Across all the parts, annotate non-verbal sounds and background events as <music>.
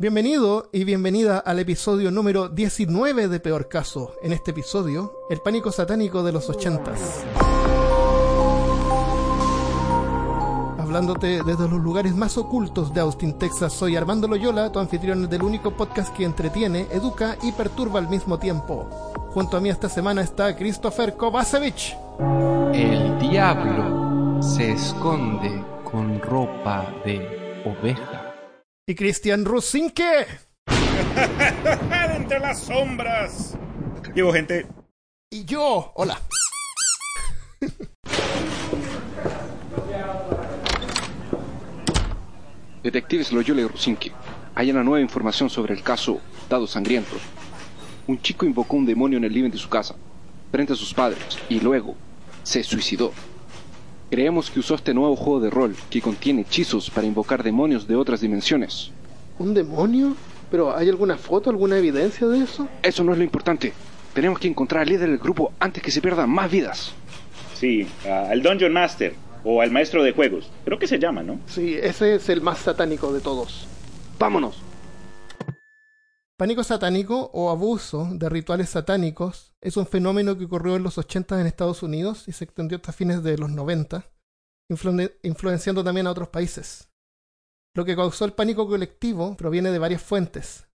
Bienvenido y bienvenida al episodio número 19 de Peor Caso. En este episodio, el pánico satánico de los ochentas. Hablándote desde los lugares más ocultos de Austin, Texas, soy Armando Loyola, tu anfitrión del único podcast que entretiene, educa y perturba al mismo tiempo. Junto a mí esta semana está Christopher Kovacevic. El diablo se esconde con ropa de oveja. Y Cristian Rusinke. <laughs> Entre las sombras. Llevo gente. Y yo, hola. Detectives Loyola y Rusinke, hay una nueva información sobre el caso Dados Sangrientos. Un chico invocó un demonio en el living de su casa, frente a sus padres, y luego se suicidó. Creemos que usó este nuevo juego de rol que contiene hechizos para invocar demonios de otras dimensiones. ¿Un demonio? ¿Pero hay alguna foto, alguna evidencia de eso? Eso no es lo importante. Tenemos que encontrar al líder del grupo antes que se pierdan más vidas. Sí, al Dungeon Master o al maestro de juegos. Creo que se llama, ¿no? Sí, ese es el más satánico de todos. ¡Vámonos! Pánico satánico o abuso de rituales satánicos es un fenómeno que ocurrió en los 80 en Estados Unidos y se extendió hasta fines de los 90, influenciando también a otros países. Lo que causó el pánico colectivo proviene de varias fuentes.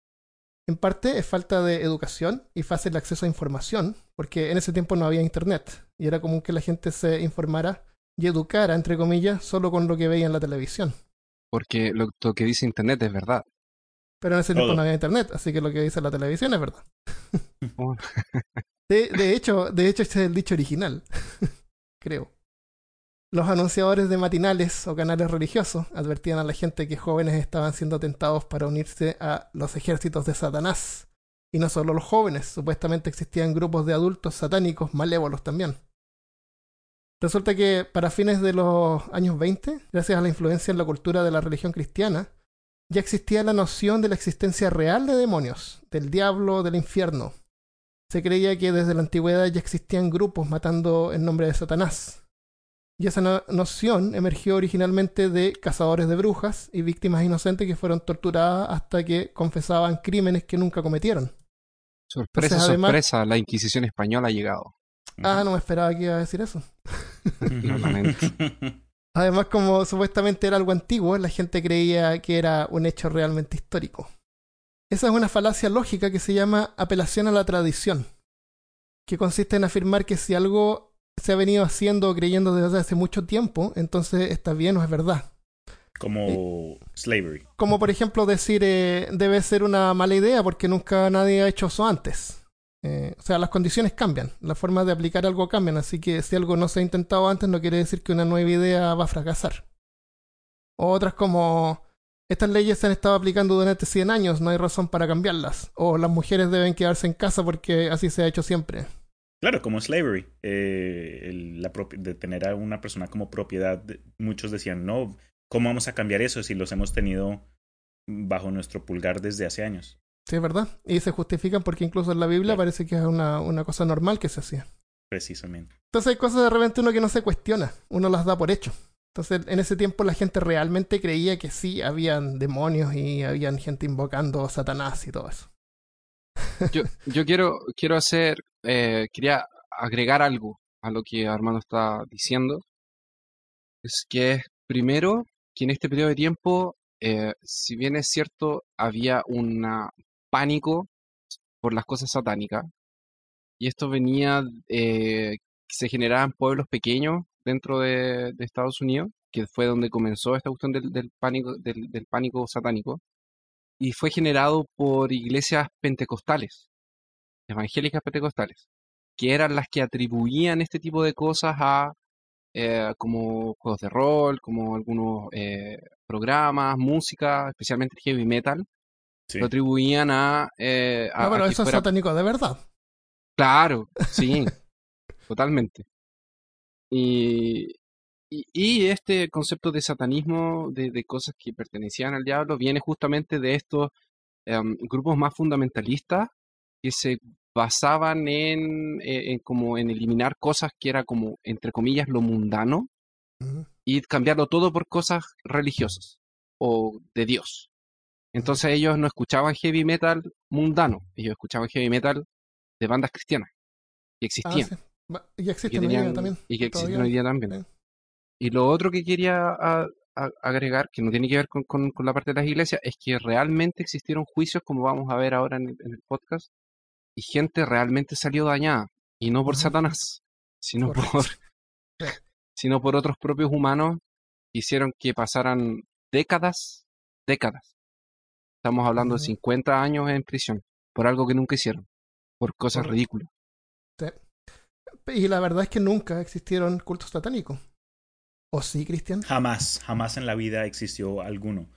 En parte es falta de educación y fácil acceso a información, porque en ese tiempo no había internet y era común que la gente se informara y educara, entre comillas, solo con lo que veía en la televisión. Porque lo, que dice internet es verdad. Pero en ese tiempo no había internet, así que lo que dice la televisión es verdad. Oh. <laughs> de, hecho, de hecho, este es el dicho original. <laughs> Creo. Los anunciadores de matinales o canales religiosos advertían a la gente que jóvenes estaban siendo tentados para unirse a los ejércitos de Satanás. Y no solo los jóvenes, supuestamente existían grupos de adultos satánicos malévolos también. Resulta que para fines de los años 20, gracias a la influencia en la cultura de la religión cristiana, ya existía la noción de la existencia real de demonios, del diablo, del infierno. Se creía que desde la antigüedad ya existían grupos matando en nombre de Satanás. Y esa noción emergió originalmente de cazadores de brujas y víctimas inocentes que fueron torturadas hasta que confesaban crímenes que nunca cometieron. Sorpresa, sorpresa, la Inquisición española ha llegado. Ah, no me esperaba que iba a decir eso. <laughs> <laughs> Además, como supuestamente era algo antiguo, la gente creía que era un hecho realmente histórico. Esa es una falacia lógica que se llama apelación a la tradición, que consiste en afirmar que si algo se ha venido haciendo o creyendo desde hace mucho tiempo, entonces está bien o es verdad. Como slavery. Como por ejemplo decir eh, debe ser una mala idea porque nunca nadie ha hecho eso antes. Eh, o sea, las condiciones cambian, las formas de aplicar algo cambian, así que si algo no se ha intentado antes no quiere decir que una nueva idea va a fracasar. otras como, estas leyes se han estado aplicando durante 100 años, no hay razón para cambiarlas. O las mujeres deben quedarse en casa porque así se ha hecho siempre. Claro, como slavery, eh, de tener a una persona como propiedad, muchos decían, no, ¿cómo vamos a cambiar eso si los hemos tenido bajo nuestro pulgar desde hace años? Sí, es verdad. Y se justifican porque incluso en la Biblia parece que es una, una cosa normal que se hacía. Precisamente. Entonces hay cosas de repente uno que no se cuestiona, uno las da por hecho. Entonces en ese tiempo la gente realmente creía que sí, habían demonios y habían gente invocando a Satanás y todo eso. yo, yo quiero, quiero hacer, eh, quería agregar algo a lo que Armando está diciendo. Es que primero que en este periodo de tiempo, eh, si bien es cierto, había una pánico por las cosas satánicas. Y esto venía, eh, se generaba en pueblos pequeños dentro de, Estados Unidos, que fue donde comenzó esta cuestión del, pánico, del, pánico satánico. Y fue generado por iglesias pentecostales, evangélicas pentecostales, que eran las que atribuían este tipo de cosas a eh, como juegos de rol, como algunos eh, programas, música, especialmente heavy metal, lo atribuían a... Eh, no, pero eso es satánico de verdad. Claro, sí, <laughs> totalmente. Y, y, este concepto de satanismo, de, cosas que pertenecían al diablo, viene justamente de estos em, grupos más fundamentalistas que se basaban en, eh, en, como en eliminar cosas que era como, entre comillas, lo mundano y cambiarlo todo por cosas religiosas o de Dios. Entonces ellos no escuchaban heavy metal mundano, ellos escuchaban heavy metal de bandas cristianas que existían. Ah, Y existen hoy día también. Y que existen hoy día también. Y lo otro que quería agregar, que no tiene que ver con, con, la parte de las iglesias, es que realmente existieron juicios, como vamos a ver ahora en el, podcast, y gente realmente salió dañada, y no por Satanás, sino por, <laughs> sino por otros propios humanos que hicieron que pasaran décadas, décadas. Estamos hablando de 50 años en prisión, por algo que nunca hicieron, por cosas ridículas. Y la verdad es que nunca existieron cultos satánicos. ¿O sí, Cristian? Jamás, jamás en la vida existió alguno.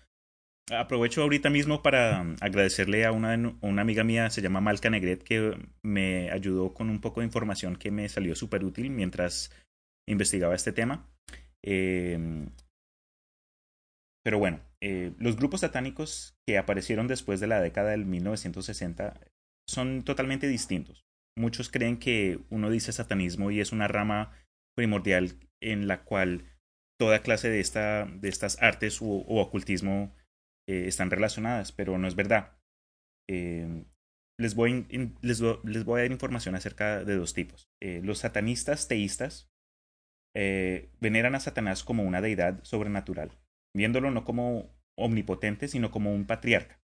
Aprovecho ahorita mismo para um, agradecerle a una, una amiga mía, se llama Malca Negret, que me ayudó con un poco de información que me salió súper útil mientras investigaba este tema. Em, pero bueno, eh, los grupos satánicos que aparecieron después de la década del 1960 son totalmente distintos. Muchos creen que uno dice satanismo y es una rama primordial en la cual toda clase de, esta, de estas artes o, ocultismo eh, están relacionadas, pero no es verdad. Eh, les, voy, a dar información acerca de dos tipos. Los satanistas teístas veneran a Satanás como una deidad sobrenatural, viéndolo no como omnipotente, sino como un patriarca.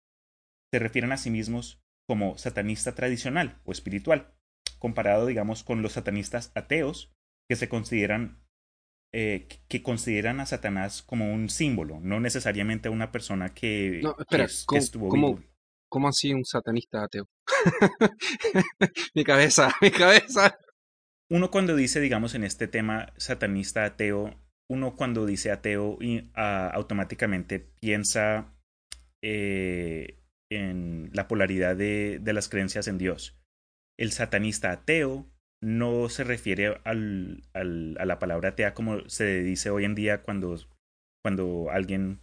Se refieren a sí mismos como satanista tradicional o espiritual, comparado, digamos, con los satanistas ateos, que se consideran eh, que consideran a Satanás como un símbolo, no necesariamente a una persona que, no, espera, ¿cómo, ¿cómo, así un satanista ateo? <laughs> mi cabeza, mi cabeza. Uno cuando dice, digamos, en este tema satanista ateo, uno cuando dice ateo ah, automáticamente piensa eh, en la polaridad de, las creencias en Dios. El satanista ateo no se refiere a la palabra atea como se dice hoy en día cuando, cuando alguien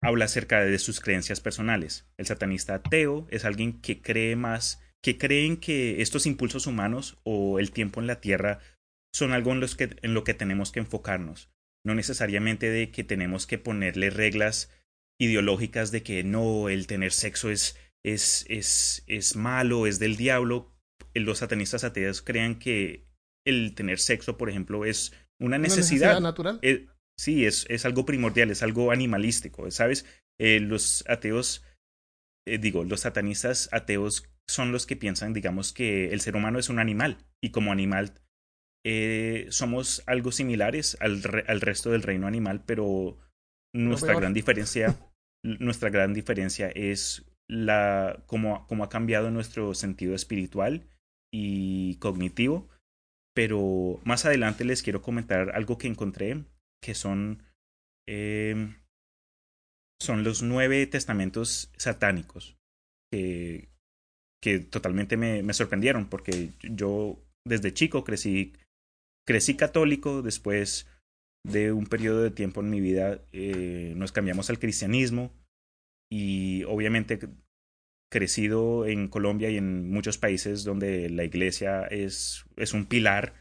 habla acerca de sus creencias personales. El satanista ateo es alguien que cree más, que creen que estos impulsos humanos o el tiempo en la tierra son algo en, los que, en lo que tenemos que enfocarnos. No necesariamente de que tenemos que ponerle reglas ideológicas de que no, el tener sexo es, es, es, es malo, es del diablo, los satanistas ateos crean que el tener sexo, por ejemplo, es una necesidad. natural. Eh, sí, es, es algo primordial, es algo animalístico, ¿sabes? Eh, los ateos, eh, digo, los satanistas ateos son los que piensan, digamos, que el ser humano es un animal y como animal somos algo similares al, al, resto del reino animal, pero nuestra gran diferencia, <laughs> nuestra gran diferencia es la cómo, cómo ha cambiado nuestro sentido espiritual y cognitivo, pero más adelante les quiero comentar algo que encontré, que son, eh, son los nueve testamentos satánicos, que, que totalmente me, me sorprendieron, porque yo desde chico crecí, crecí católico, después de un periodo de tiempo en mi vida eh, nos cambiamos al cristianismo y obviamente crecido en Colombia y en muchos países donde la iglesia es, es un pilar,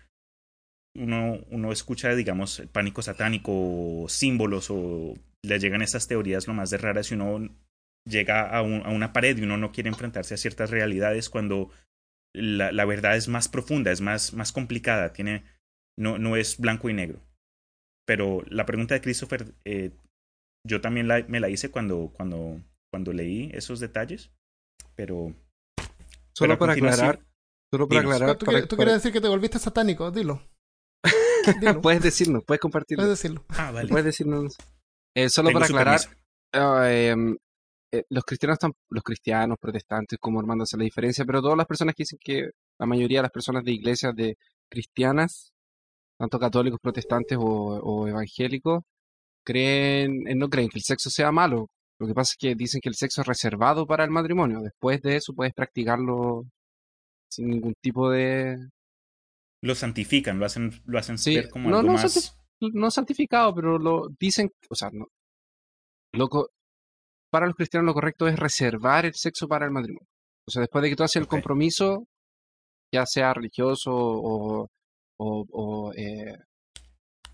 uno, uno escucha, digamos, pánico satánico, símbolos o le llegan esas teorías lo más de raras y uno llega a, a una pared y uno no quiere enfrentarse a ciertas realidades cuando la, la verdad es más profunda, es más, más complicada, tiene, no, no es blanco y negro. Pero la pregunta de Christopher, eh, yo también la, me la hice cuando, cuando, cuando leí esos detalles pero... Solo para aclarar... Solo para aclarar... ¿Tú, quieres decir que te volviste satánico? <laughs> Dilo. puedes decirlo, puedes compartirlo. Puedes decirlo. Ah, vale. Puedes decirnos. Eh, solo para aclarar, ah, em, eh, los cristianos están, los cristianos, protestantes, como Armando hace la diferencia, pero todas las personas que dicen que la mayoría de las personas de iglesias de cristianas, tanto católicos, protestantes o, o evangélicos, creen, no creen que el sexo sea malo, lo que pasa es que dicen que el sexo es reservado para el matrimonio. Después de eso puedes practicarlo sin ningún tipo de... Lo santifican, lo hacen, lo hacen ser como algo no más... no santificado, pero lo dicen, o sea, no. Para los cristianos lo correcto es reservar el sexo para el matrimonio. O sea, después de que tú haces el compromiso, ya sea religioso o, o, o, eh,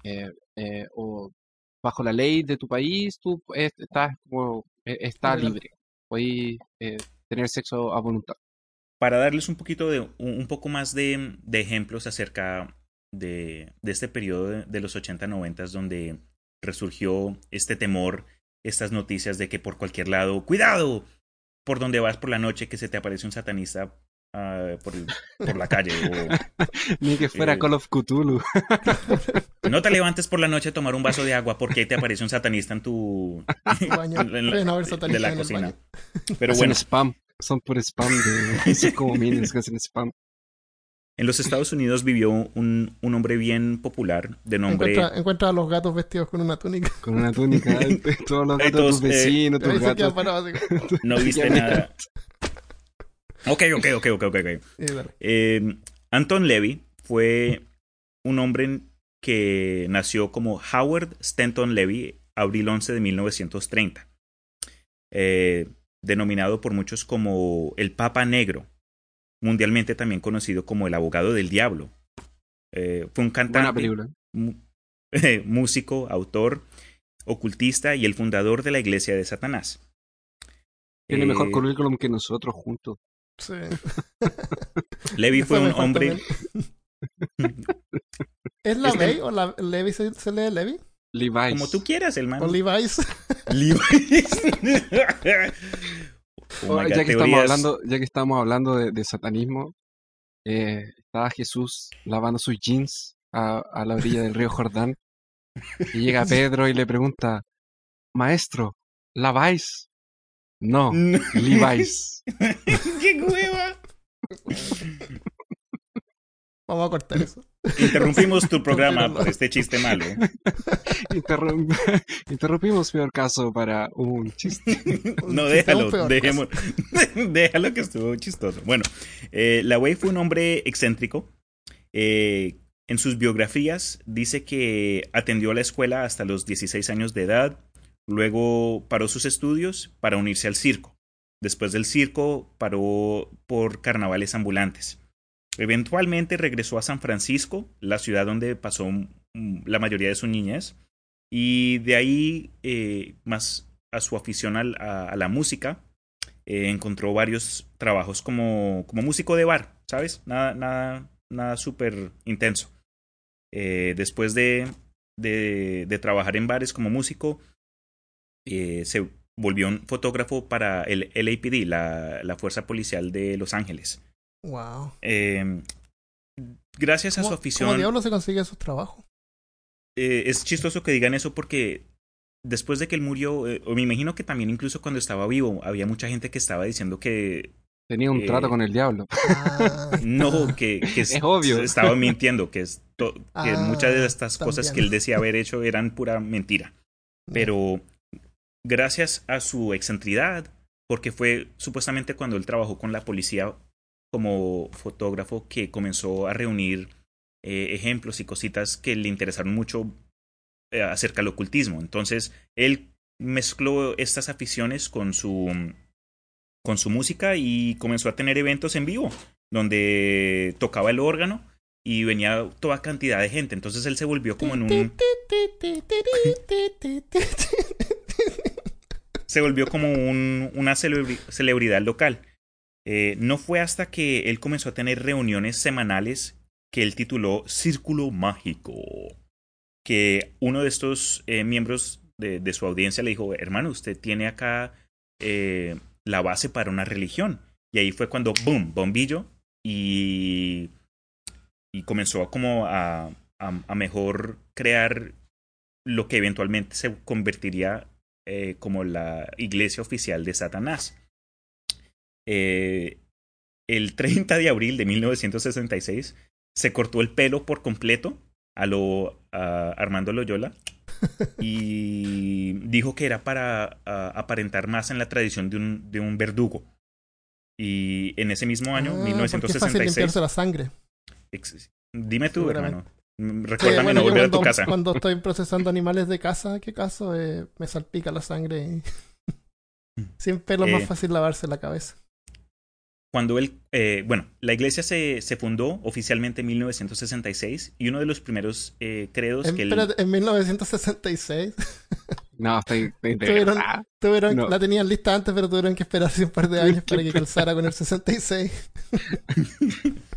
eh, eh, o bajo la ley de tu país, tú estás como, e, está libre. eh, tener sexo a voluntad. Para darles un poquito de, un, poco más de, de ejemplos acerca de, de, este periodo de, de los 80-90 donde resurgió este temor, estas noticias de que por cualquier lado, cuidado, por donde vas por la noche que se te aparece un satanista uh, por, por, la calle. O, <laughs> Ni que fuera eh, Call of Cthulhu. <laughs> no te levantes por la noche a tomar un vaso de agua porque ahí te aparece un satanista en tu <laughs> baño. en la, de satanistas la en el cocina. baño. Pero Hacen bueno, spam. Son por spam. De... Son como minions que hacen spam. en los Estados Unidos vivió un, un hombre bien popular de nombre... Encuentra, encuentra a los gatos vestidos con una túnica. Con una túnica. todos los gatos, tus eh, vecinos, tus gatos. parado así No viste nada. Ok, ok, ok, ok. Eh, Anton Levy fue un hombre que nació como Howard Stanton Levy, abril 11 de 1930. Eh, denominado por muchos como el Papa Negro, mundialmente también conocido como el abogado del diablo. Eh, fue un cantante, <laughs> músico, autor, ocultista y el fundador de la Iglesia de Satanás. Tiene mejor Eh, currículum que nosotros juntos. Sí. <laughs> Levi Le fue un hombre. <laughs> ¿Es la Ley o la Levi se, se lee Levi? Levi's. Como tú quieras, hermano. ¿O Levi's? <laughs> Levi's. Oh God, ya, que estamos hablando, ya que estamos hablando de, de satanismo, eh, estaba Jesús lavando sus jeans a, a la orilla del río Jordán y llega Pedro y le pregunta, Maestro, ¿laváis? No, <laughs> No. Levi's. <laughs> ¡Qué hueva! Vamos a cortar eso. Interrumpimos tu <laughs> programa por este chiste malo. Interrum- Interrumpimos peor caso para un chiste. Un No, chiste déjalo, dejemos, déjalo que estuvo chistoso. Bueno, eh, la Wei fue un hombre excéntrico. Eh, en sus biografías dice que atendió a la escuela hasta los 16 años de edad, luego paró sus estudios para unirse al circo. Después del circo paró por carnavales ambulantes. Eventualmente regresó a San Francisco, la ciudad donde pasó mm, la mayoría de su niñez, y de ahí, eh, más a su afición al- a, la música, eh, encontró varios trabajos como, como músico de bar, ¿sabes? Nada, nada, nada súper intenso. Eh, después de, de, de trabajar en bares como músico, eh, se volvió un fotógrafo para el LAPD, la, la Fuerza Policial de Los Ángeles. Wow. Eh, gracias a su ¿Cómo, afición. ¿Cómo diablo se consigue esos trabajos? eh, es chistoso que digan eso porque después de que él murió, eh, o me imagino que también incluso cuando estaba vivo, había mucha gente que estaba diciendo que Tenía un Eh, trato con el diablo. Ah, <laughs> no, que, que Es obvio. estaba mintiendo, que, es to- que Ah, muchas de estas cosas que él decía haber hecho eran pura mentira. Pero gracias a su excentridad, porque fue supuestamente cuando él trabajó con la policía como fotógrafo que comenzó a reunir eh, ejemplos y cositas que le interesaron mucho eh, acerca del ocultismo. Entonces, él mezcló estas aficiones con su con su música y comenzó a tener eventos en vivo donde tocaba el órgano y venía toda cantidad de gente. Entonces él se volvió como en un se volvió como un, una celebri- celebridad local. Eh, no fue hasta que él comenzó a tener reuniones semanales que él tituló Círculo Mágico. Que uno de estos eh, miembros de, su audiencia le dijo, hermano, usted tiene acá eh, la base para una religión. Y ahí fue cuando, boom, bombillo. Y, y comenzó como a, a, a mejor crear lo que eventualmente se convertiría eh, como la iglesia oficial de Satanás. Eh, el <laughs> 30 de abril de 1966 se cortó el pelo por completo a lo a Armando Loyola <laughs> y dijo que era para a, aparentar más en la tradición de un, de un verdugo. Y en ese mismo año, Ah, 1966. Es fácil limpiarse la sangre. Dime tú, hermano. Mm, <laughs> Recuérdame Sí, bueno, no a tu cuando, casa. Cuando <laughs> estoy procesando animales de casa, ¿qué caso? Eh, me salpica la sangre. y- <laughs> Sin pelo es Eh. más fácil lavarse la cabeza. Cuando él, eh, bueno, la iglesia se, se fundó oficialmente en 1966 y uno de los primeros eh, credos En, que él... espérate, en 1966. <laughs> No, estoy, <laughs> estoy tuvieron, tuvieron La tenían lista antes, pero tuvieron que esperar un par de años <laughs> para que calzara con el 66.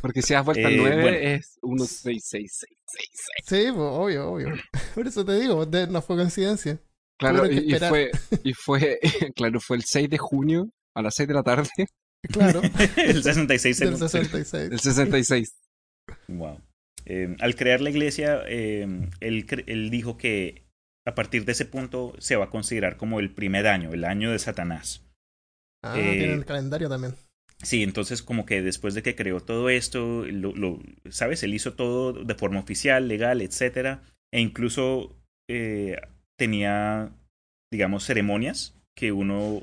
Porque si has vuelto al 9 es 166666. Sí, pues, obvio, obvio. Por eso te digo, no fue coincidencia. Claro, y, fue, y fue, claro, fue el 6 de junio a las 6 de la tarde. Claro. <laughs> el 66. El 66. El 66. Wow. Eh, al crear la iglesia, eh, él, él dijo que a partir de ese punto se va a considerar como el primer año, el año de Satanás. Ah, tiene el calendario también. Sí, entonces como que después de que creó todo esto, lo, ¿sabes? Él hizo todo de forma oficial, legal, etcétera, e incluso eh, tenía, digamos, ceremonias que uno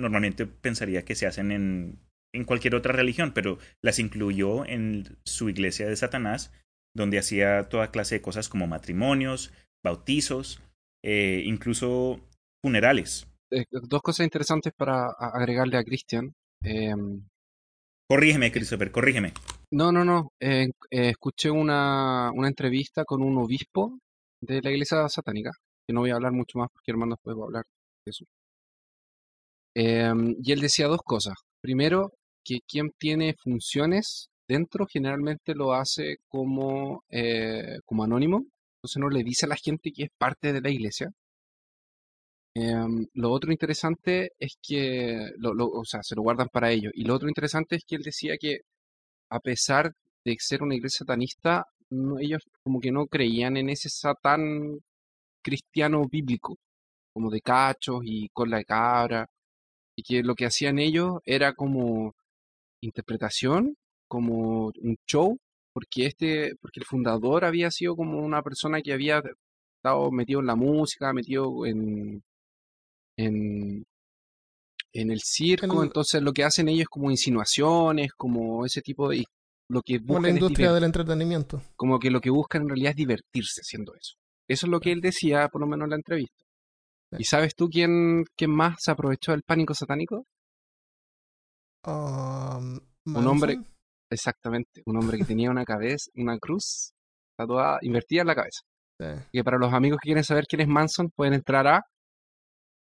normalmente pensaría que se hacen en, en cualquier otra religión, pero las incluyó en su iglesia de Satanás, donde hacía toda clase de cosas como matrimonios, bautizos, eh, incluso funerales. Eh, dos cosas interesantes para agregarle a Christian. Em, corrígeme, Christopher, corrígeme. No, no, no. Eh, escuché una, una entrevista con un obispo de la iglesia satánica, que no voy a hablar mucho más porque hermano después voy a hablar de eso. Em, y él decía dos cosas. Primero, que quien tiene funciones dentro generalmente lo hace como, como anónimo, entonces no le dice a la gente que es parte de la iglesia. Em, lo otro interesante es que, o sea, se lo guardan para ellos. Y lo otro interesante es que él decía que a pesar de ser una iglesia satanista, ellos como que no creían en ese satán cristiano bíblico, como de cachos y con la cabra, y que lo que hacían ellos era como interpretación, como un show, porque este, porque el fundador había sido como una persona que había estado metido en la música, metido en, en, en el circo, entonces lo que hacen ellos es como insinuaciones, como ese tipo de lo que como la industria del entretenimiento. Como que lo que buscan en realidad es divertirse haciendo eso. Eso es lo que él decía, por lo menos en la entrevista. ¿Y sabes tú quién, quién más se aprovechó del pánico satánico? Um, un hombre, Exactamente, un hombre que <laughs> tenía una cabeza, una cruz tatuada, invertida en la cabeza. Que para los amigos que quieren saber quién es Manson, pueden entrar a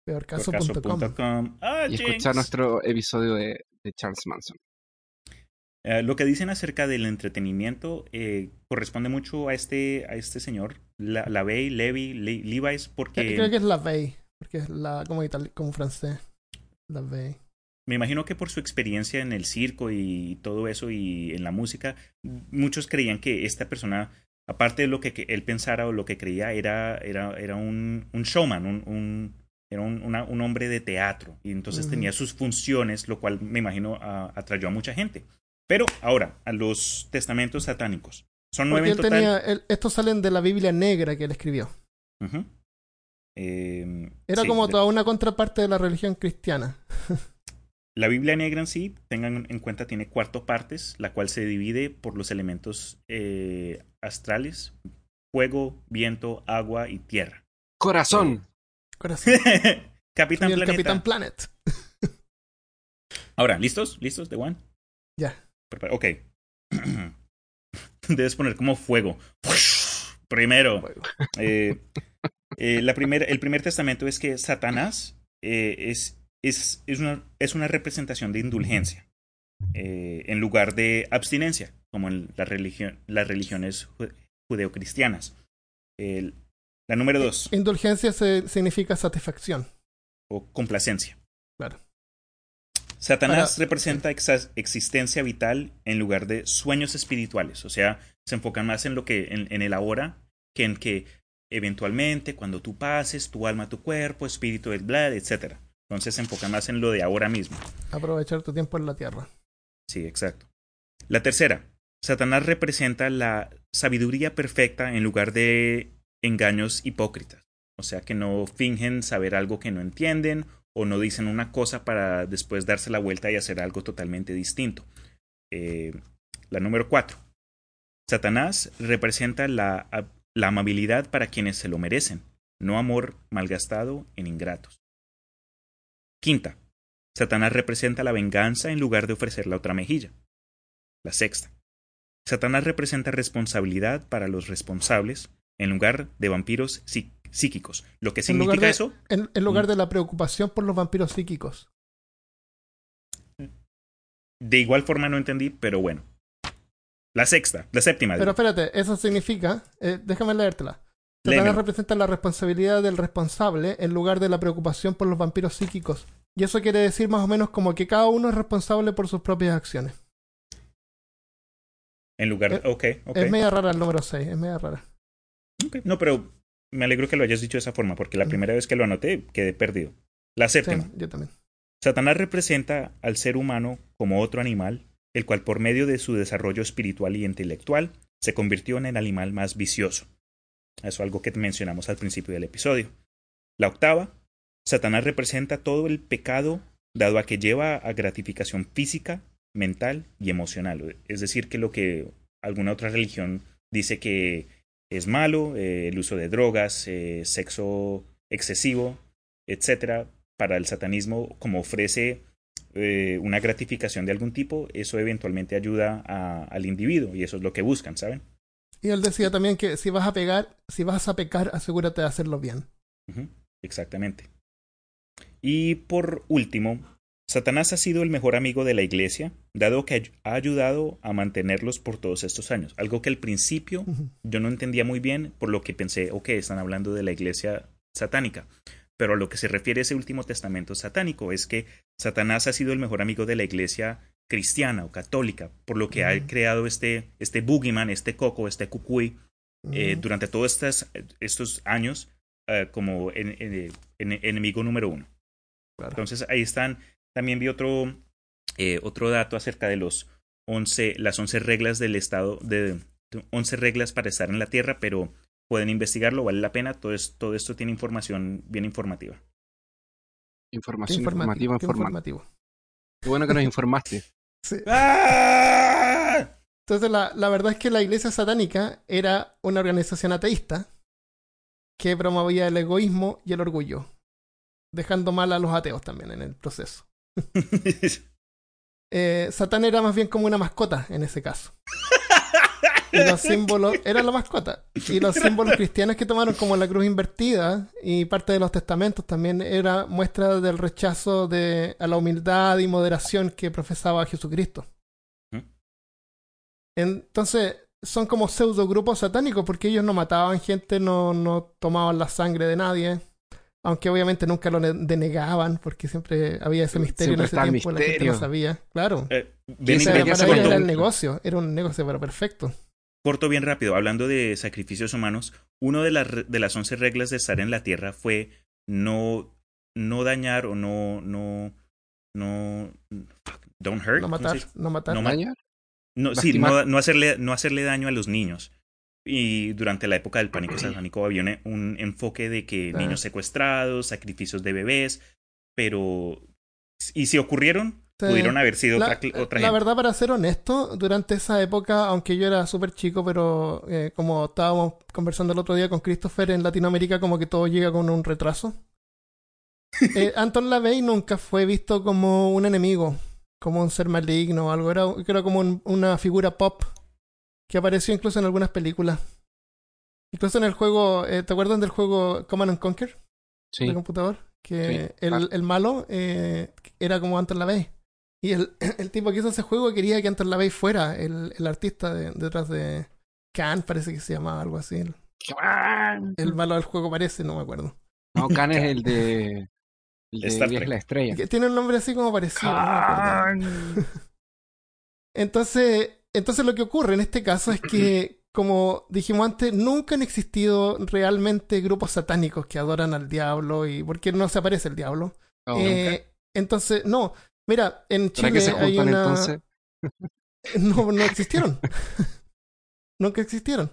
peorcaso.com ah, y escuchar nuestro episodio de, Charles Manson. Eh, lo que dicen acerca del entretenimiento eh, corresponde mucho a este, a este señor, la, la Levi, Levi's, porque... Creo que es la Bay, porque es la, como, como francés, la Bay me imagino que por su experiencia en el circo y todo eso y en la música, muchos creían que esta persona, aparte de lo que, él pensara o lo que creía, era, era, era un, un showman, un, un era un, un, hombre de teatro. Y entonces tenía sus funciones, lo cual me imagino atrayó a mucha gente. Pero ahora, a los testamentos satánicos. Son nueve en total. estos salen de la Biblia negra que él escribió. Em, era como toda una contraparte de la religión cristiana. <laughs> La Biblia negra en sí, tengan en cuenta, tiene cuatro partes, la cual se divide por los elementos eh, astrales, fuego, viento, agua y tierra. Corazón. Corazón. <laughs> Capitán el Planeta. Capitán Planet. <laughs> Ahora, ¿listos? ¿Listos, de One? Ya. Ok. <clears throat> Debes poner como fuego. <clears throat> Primero. Eh, <laughs> eh, la primera, el primer testamento es que Satanás es es, es, una, es una representación de indulgencia eh, en lugar de abstinencia, como en la religión, las religiones judeocristianas. la número dos. Indulgencia significa satisfacción. O complacencia. Satanás representa existencia vital en lugar de sueños espirituales. O sea, se enfocan más en lo que, en, en el ahora, que en que eventualmente, cuando tú pases, tu alma, tu cuerpo, espíritu, el bla, etc. Entonces se enfoca más en lo de ahora mismo. Aprovechar tu tiempo en la tierra. Sí, exacto. La tercera, Satanás representa la sabiduría perfecta en lugar de engaños hipócritas. O sea, que no fingen saber algo que no entienden o no dicen una cosa para después darse la vuelta y hacer algo totalmente distinto. Eh, la número cuatro. Satanás representa la, amabilidad para quienes se lo merecen, no amor malgastado en ingratos. Quinta, Satanás representa la venganza en lugar de ofrecer la otra mejilla. La sexta, Satanás representa responsabilidad para los responsables en lugar de vampiros psíquicos. Lo que significa eso. En, lugar mm. de la preocupación por los vampiros psíquicos. De igual forma no entendí, pero bueno. La sexta, la séptima. Pero espérate, eso significa, eh, déjame leértela. Satanás representa la responsabilidad del responsable en lugar de la preocupación por los vampiros psíquicos. Y eso quiere decir más o menos como que cada uno es responsable por sus propias acciones. En lugar de... Ok, ok. Es media rara el número 6, es media rara. Okay. No, pero me alegro que lo hayas dicho de esa forma, porque la primera vez que lo anoté quedé perdido. La séptima. Sí, yo también. Satanás representa al ser humano como otro animal, el cual por medio de su desarrollo espiritual y intelectual se convirtió en el animal más vicioso. Eso es algo que mencionamos al principio del episodio. La octava, Satanás representa todo el pecado dado a que lleva a gratificación física, mental y emocional. Es decir, que lo que alguna otra religión dice que es malo, eh, el uso de drogas, eh, sexo excesivo, etcétera, para el satanismo, como ofrece eh, una gratificación de algún tipo, eso eventualmente ayuda al individuo y eso es lo que buscan, ¿saben? Y él decía también que si vas a pegar, si vas a pecar, asegúrate de hacerlo bien. Exactamente. Y por último, Satanás ha sido el mejor amigo de la iglesia, dado que ha ayudado a mantenerlos por todos estos años. Algo que al principio yo no entendía muy bien, por lo que pensé, ok, están hablando de la iglesia satánica. Pero a lo que se refiere ese último testamento satánico es que Satanás ha sido el mejor amigo de la iglesia cristiana o católica, por lo que ha creado este, este boogeyman, este coco, este cucuy, eh, durante todos estos, estos años eh, como en, enemigo número uno. Entonces ahí están. También vi otro, eh, otro dato acerca de los 11, las 11 reglas del estado, de, 11 reglas para estar en la Tierra, pero pueden investigarlo, vale la pena. Todo, todo esto tiene información bien informativa. Información informativa, informativa. Qué bueno que nos informaste. <laughs> ¡Ah! Entonces, la, la, verdad es que la iglesia satánica era una organización ateísta que promovía el egoísmo y el orgullo, dejando mal a los ateos también en el proceso. <laughs> eh, Satán era más bien como una mascota en ese caso. Y los <laughs> símbolos, era la mascota. Y los símbolos cristianos que tomaron como la cruz invertida y parte de los testamentos también era muestra del rechazo de, a la humildad y moderación que profesaba Jesucristo. ¿Mm? Entonces, son como pseudo grupos satánicos porque ellos no mataban gente, no, no tomaban la sangre de nadie. Aunque obviamente nunca lo denegaban porque siempre había ese misterio en ese tiempo, la gente no sabía. Claro. Eh, era el negocio, era un negocio pero perfecto. Corto bien rápido, hablando de sacrificios humanos, una de, las de las once reglas de estar en la tierra fue no, no dañar o no, no, no, don't hurt. No matar, no matar. No dañar. No, sí, no, no, hacerle, no hacerle daño a los niños. Y durante la época del pánico <clears throat> satánico había un, enfoque de que ah. niños secuestrados, sacrificios de bebés, pero... Y si ocurrieron, pudieron haber sido la, otra, otra La verdad, para ser honesto, durante esa época, aunque yo era súper chico, pero eh, como estábamos conversando el otro día con Christopher, en Latinoamérica como que todo llega con un retraso. <laughs> eh, Anton LaVey nunca fue visto como un enemigo como un ser maligno o algo. Era, era como una figura pop que apareció incluso en algunas películas. Incluso en el juego, eh, ¿te acuerdas del juego Command and Conquer? Sí. De computador. Que el, el, malo eh, era como Anton LaVey. Y el, <clears throat> el, tipo que hizo ese juego quería que Anton LaVey fuera el, el artista detrás de Khan, parece que se llamaba algo así. El, el malo del juego parece, no me acuerdo. No, Khan es el de la estrella. Que tiene un nombre así como parecido. <laughs> entonces, entonces lo que ocurre en este caso es que, <clears throat> como dijimos antes, nunca han existido realmente grupos satánicos que adoran al diablo y porque no se aparece el diablo. Oh, eh, entonces, no. Mira, en Chile hay una. <laughs> no, no <laughs> existieron. <laughs> nunca existieron.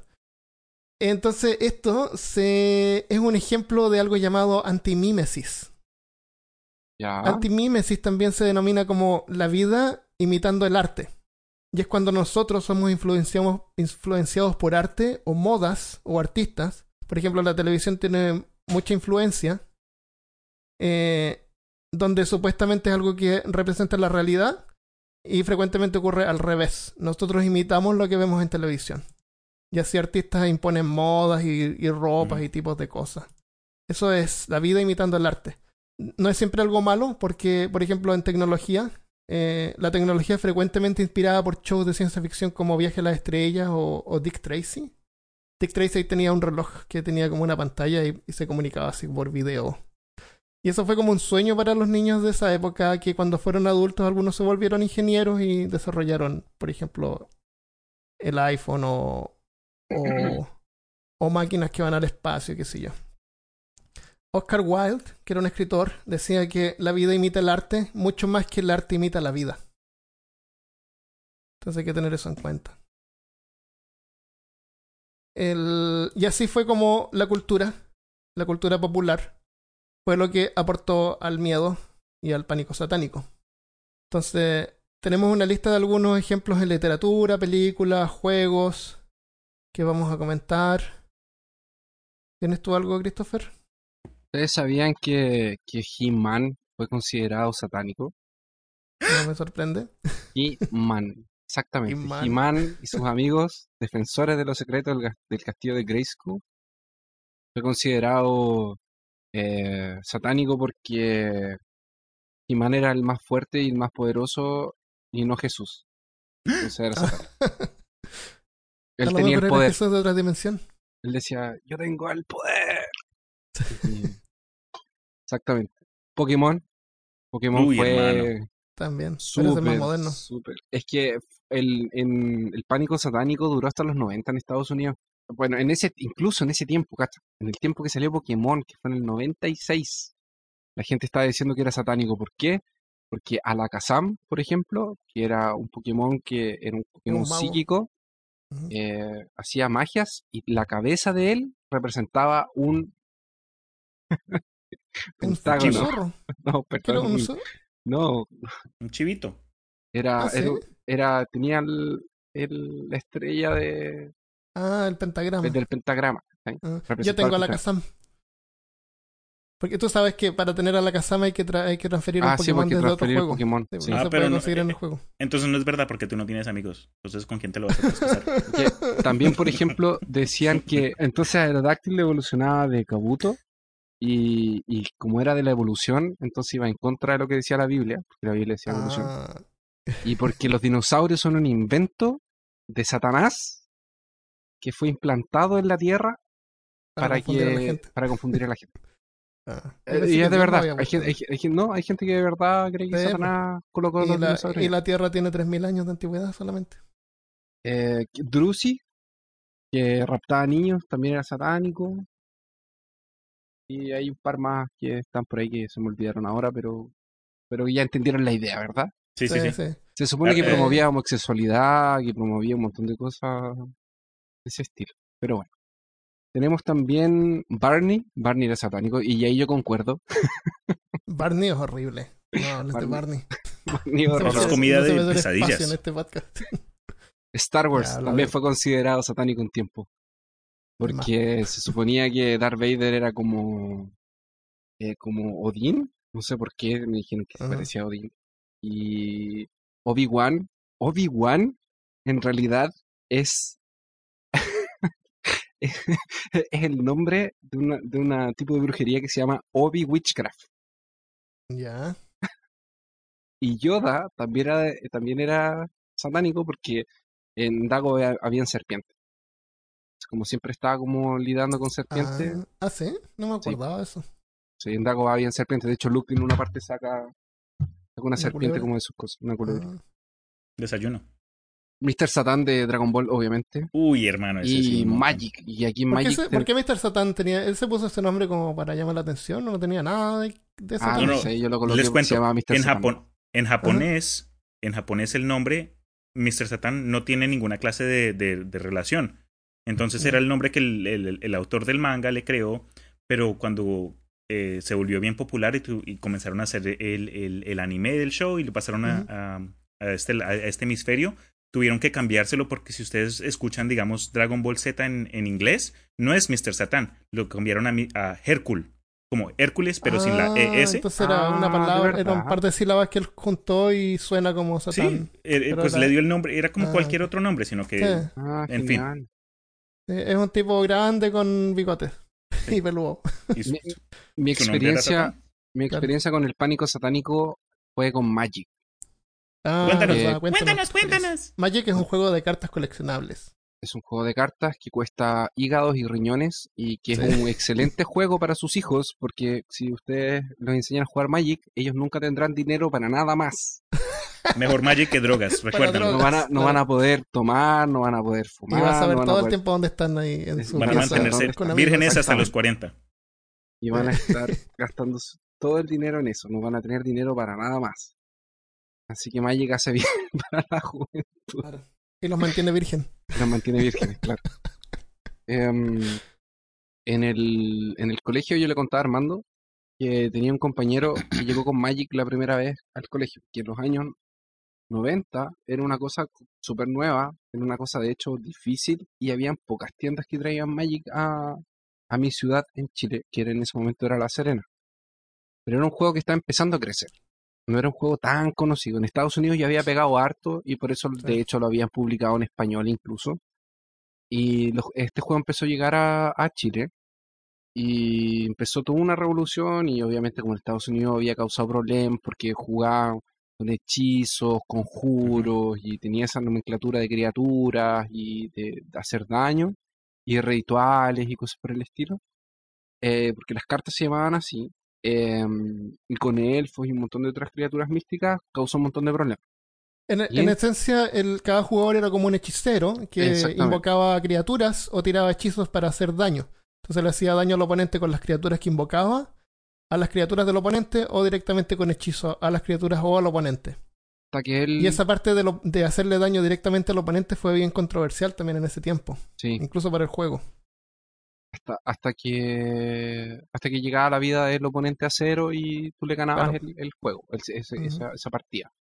Entonces, esto se... es un ejemplo de algo llamado antimímesis. Antimímesis también se denomina como la vida imitando el arte. Y es cuando nosotros somos influenciados, influenciados por arte o modas o artistas. Por ejemplo, la televisión tiene mucha influencia, eh, donde supuestamente es algo que representa la realidad y frecuentemente ocurre al revés. Nosotros imitamos lo que vemos en televisión. Y así artistas imponen modas y, ropas y tipos de cosas. Eso es la vida imitando el arte. No es siempre algo malo, porque, por ejemplo, en tecnología, eh, la tecnología frecuentemente inspirada por shows de ciencia ficción como Viaje a las Estrellas o, Dick Tracy. Dick Tracy tenía un reloj que tenía como una pantalla y, se comunicaba así por video. Y eso fue como un sueño para los niños de esa época, que cuando fueron adultos algunos se volvieron ingenieros y desarrollaron, por ejemplo, el iPhone o, o, máquinas que van al espacio, qué sé yo. Oscar Wilde, que era un escritor, decía que la vida imita el arte mucho más que el arte imita la vida. Entonces hay que tener eso en cuenta. El, y así fue como la cultura, la cultura popular, fue lo que aportó al miedo y al pánico satánico. Entonces, tenemos una lista de algunos ejemplos en literatura, películas, juegos que vamos a comentar. ¿Tienes tú algo, Christopher? ¿Ustedes sabían que, que He-Man fue considerado satánico? No me sorprende. He-Man, exactamente. He-Man y sus amigos, defensores de los secretos del, castillo de Grayskull, fue considerado eh, satánico porque He-Man era el más fuerte y el más poderoso y no Jesús. Entonces era <laughs> Él tenía el poder. de otra dimensión. Él decía, yo tengo el poder. <laughs> Exactamente. Pokémon. Pokémon fue... También, súper más moderno. Es que el, en, el pánico satánico duró hasta los 90 en Estados Unidos. Bueno, en ese, incluso en ese tiempo, ¿cacha? En el tiempo que salió Pokémon, que fue en el 96, la gente estaba diciendo que era satánico. ¿Por qué? Porque Alakazam, por ejemplo, que era un Pokémon que era un Pokémon psíquico, eh, hacía magias y la cabeza de él representaba un pentágono. <laughs> no, perdón. Un... No. Un chivito. Era, ¿Ah, era, tenía el, la estrella de. Ah, el pentagrama. El del pentagrama. Ah, yo tengo a la Kazam. Porque tú sabes que para tener a la Kazama hay que, hay que transferir un ah, Pokémon desde otro juego. Pokémon. Sí, ah, pero no, conseguir en el juego. Entonces no es verdad porque tú no tienes amigos. Entonces, ¿con quién te lo vas a pasar? <laughs> también, por ejemplo, decían <laughs> que entonces Aerodáctil evolucionaba de Kabuto y, y, como era de la evolución, entonces iba en contra de lo que decía la Biblia, porque la Biblia decía evolución. Ah. Y <laughs> porque los dinosaurios son un invento de Satanás que fue implantado en la Tierra para, que, para confundir a la gente. <laughs> Ah, eh, y es de verdad. Hay gente, no, hay gente que de verdad cree que Satanás colocó los dinosaurios. Y la Tierra tiene 3.000 años de antigüedad solamente. Eh, Drusi, que raptaba niños, también era satánico. Y hay un par más que están por ahí que se me olvidaron ahora, pero, pero ya entendieron la idea, ¿verdad? Sí, sí, sí. Se supone que eh, promovía homosexualidad, que promovía un montón de cosas de ese estilo. Pero bueno. Tenemos también Barney. Barney era satánico y ahí yo concuerdo. Barney es horrible. No, <laughs> no es de Barney. Barney <laughs> es comida de pesadillas. En este Star Wars también fue considerado satánico un tiempo. Porque se suponía que Darth Vader era como. Eh, como Odín. No sé por qué me dijeron que parecía Odín. Y Obi-Wan. Obi-Wan en realidad es <laughs> es el nombre de una, de una tipo de brujería que se llama Obi Witchcraft. Ya. y Yoda también era, también era satánico porque en Dago habían serpientes. Como siempre estaba como lidando con serpientes. Ah, ah, sí, no me acordaba de eso. Sí, en Dago habían serpientes. De hecho, Luke en una parte saca, una, serpiente como de sus cosas, una culebra. Ah. Desayuno. Mr. Satan de Dragon Ball, obviamente. Uy, hermano. Ese y Magic. Y aquí ¿Por Magic. Qué ¿Por qué Mr. Satan tenía.? Él se puso ese nombre como para llamar la atención, no tenía nada de, de Ah, no, sé, yo lo coloqué Les cuento, se llama Mr. En, Japón, en japonés, en japonés el nombre Mr. Satan no tiene ninguna clase de, de, relación. Entonces era el nombre que el, el, el, autor del manga le creó, pero cuando eh, se volvió bien popular y, y, comenzaron a hacer el, el, anime del show y lo pasaron a, a, a, este, a este hemisferio, tuvieron que cambiárselo porque si ustedes escuchan, digamos, Dragon Ball Z en, en inglés, no es Mr. Satan, lo cambiaron a, a Hércules, como Hércules, pero sin la ES. Entonces era una ah, palabra, era un par de sílabas que él juntó y suena como Satán. Sí, eh, eh, pues le dio el nombre, era como ah, cualquier otro nombre, sino que, ah, en fin. Es un tipo grande con bigotes. <laughs> y peludo. mi, experiencia, mi experiencia con el pánico satánico fue con Magic. Ah, cuéntanos, cuéntanos, cuéntanos. Magic es un juego de cartas coleccionables. Es un juego de cartas que cuesta hígados y riñones y que es un <laughs> excelente juego para sus hijos porque si ustedes los enseñan a jugar Magic, ellos nunca tendrán dinero para nada más. <laughs> Mejor Magic que drogas, recuerden. no, van a, no van a poder tomar, no van a poder fumar. Y vas a ver todo el tiempo donde están ahí en su Van a mantenerse vírgenes hasta los 40. Y van a estar <laughs> gastando todo el dinero en eso, no van a tener dinero para nada más. Así que Magic hace bien <laughs> para la juventud. Y los mantiene virgen. Los mantiene virgen, claro. Em, en, el, en el colegio yo le contaba a Armando que tenía un compañero que llegó con Magic la primera vez al colegio, que en los años 90 era una cosa súper nueva, era una cosa de hecho difícil y habían pocas tiendas que traían Magic a, a mi ciudad en Chile, que en ese momento era La Serena. Pero era un juego que estaba empezando a crecer no era un juego tan conocido. En Estados Unidos ya había pegado harto y por eso de hecho lo habían publicado en español incluso. Y este juego empezó a llegar a, Chile y empezó toda una revolución y obviamente como en Estados Unidos había causado problemas porque jugaban con hechizos, conjuros y tenía esa nomenclatura de criaturas y de, hacer daño y rituales y cosas por el estilo. Eh, porque las cartas se llamaban así Em, y con elfos y un montón de otras criaturas místicas, causó un montón de problemas. En, esencia, el, cada jugador era como un hechicero que invocaba criaturas o tiraba hechizos para hacer daño. Entonces le hacía daño al oponente con las criaturas que invocaba, a las criaturas del oponente o directamente con hechizos a las criaturas o al oponente. Y esa parte de, de hacerle daño directamente al oponente fue bien controversial también en ese tiempo. Incluso para el juego hasta, hasta que hasta que llegaba la vida del oponente a cero y tú le ganabas el, juego, esa, partida.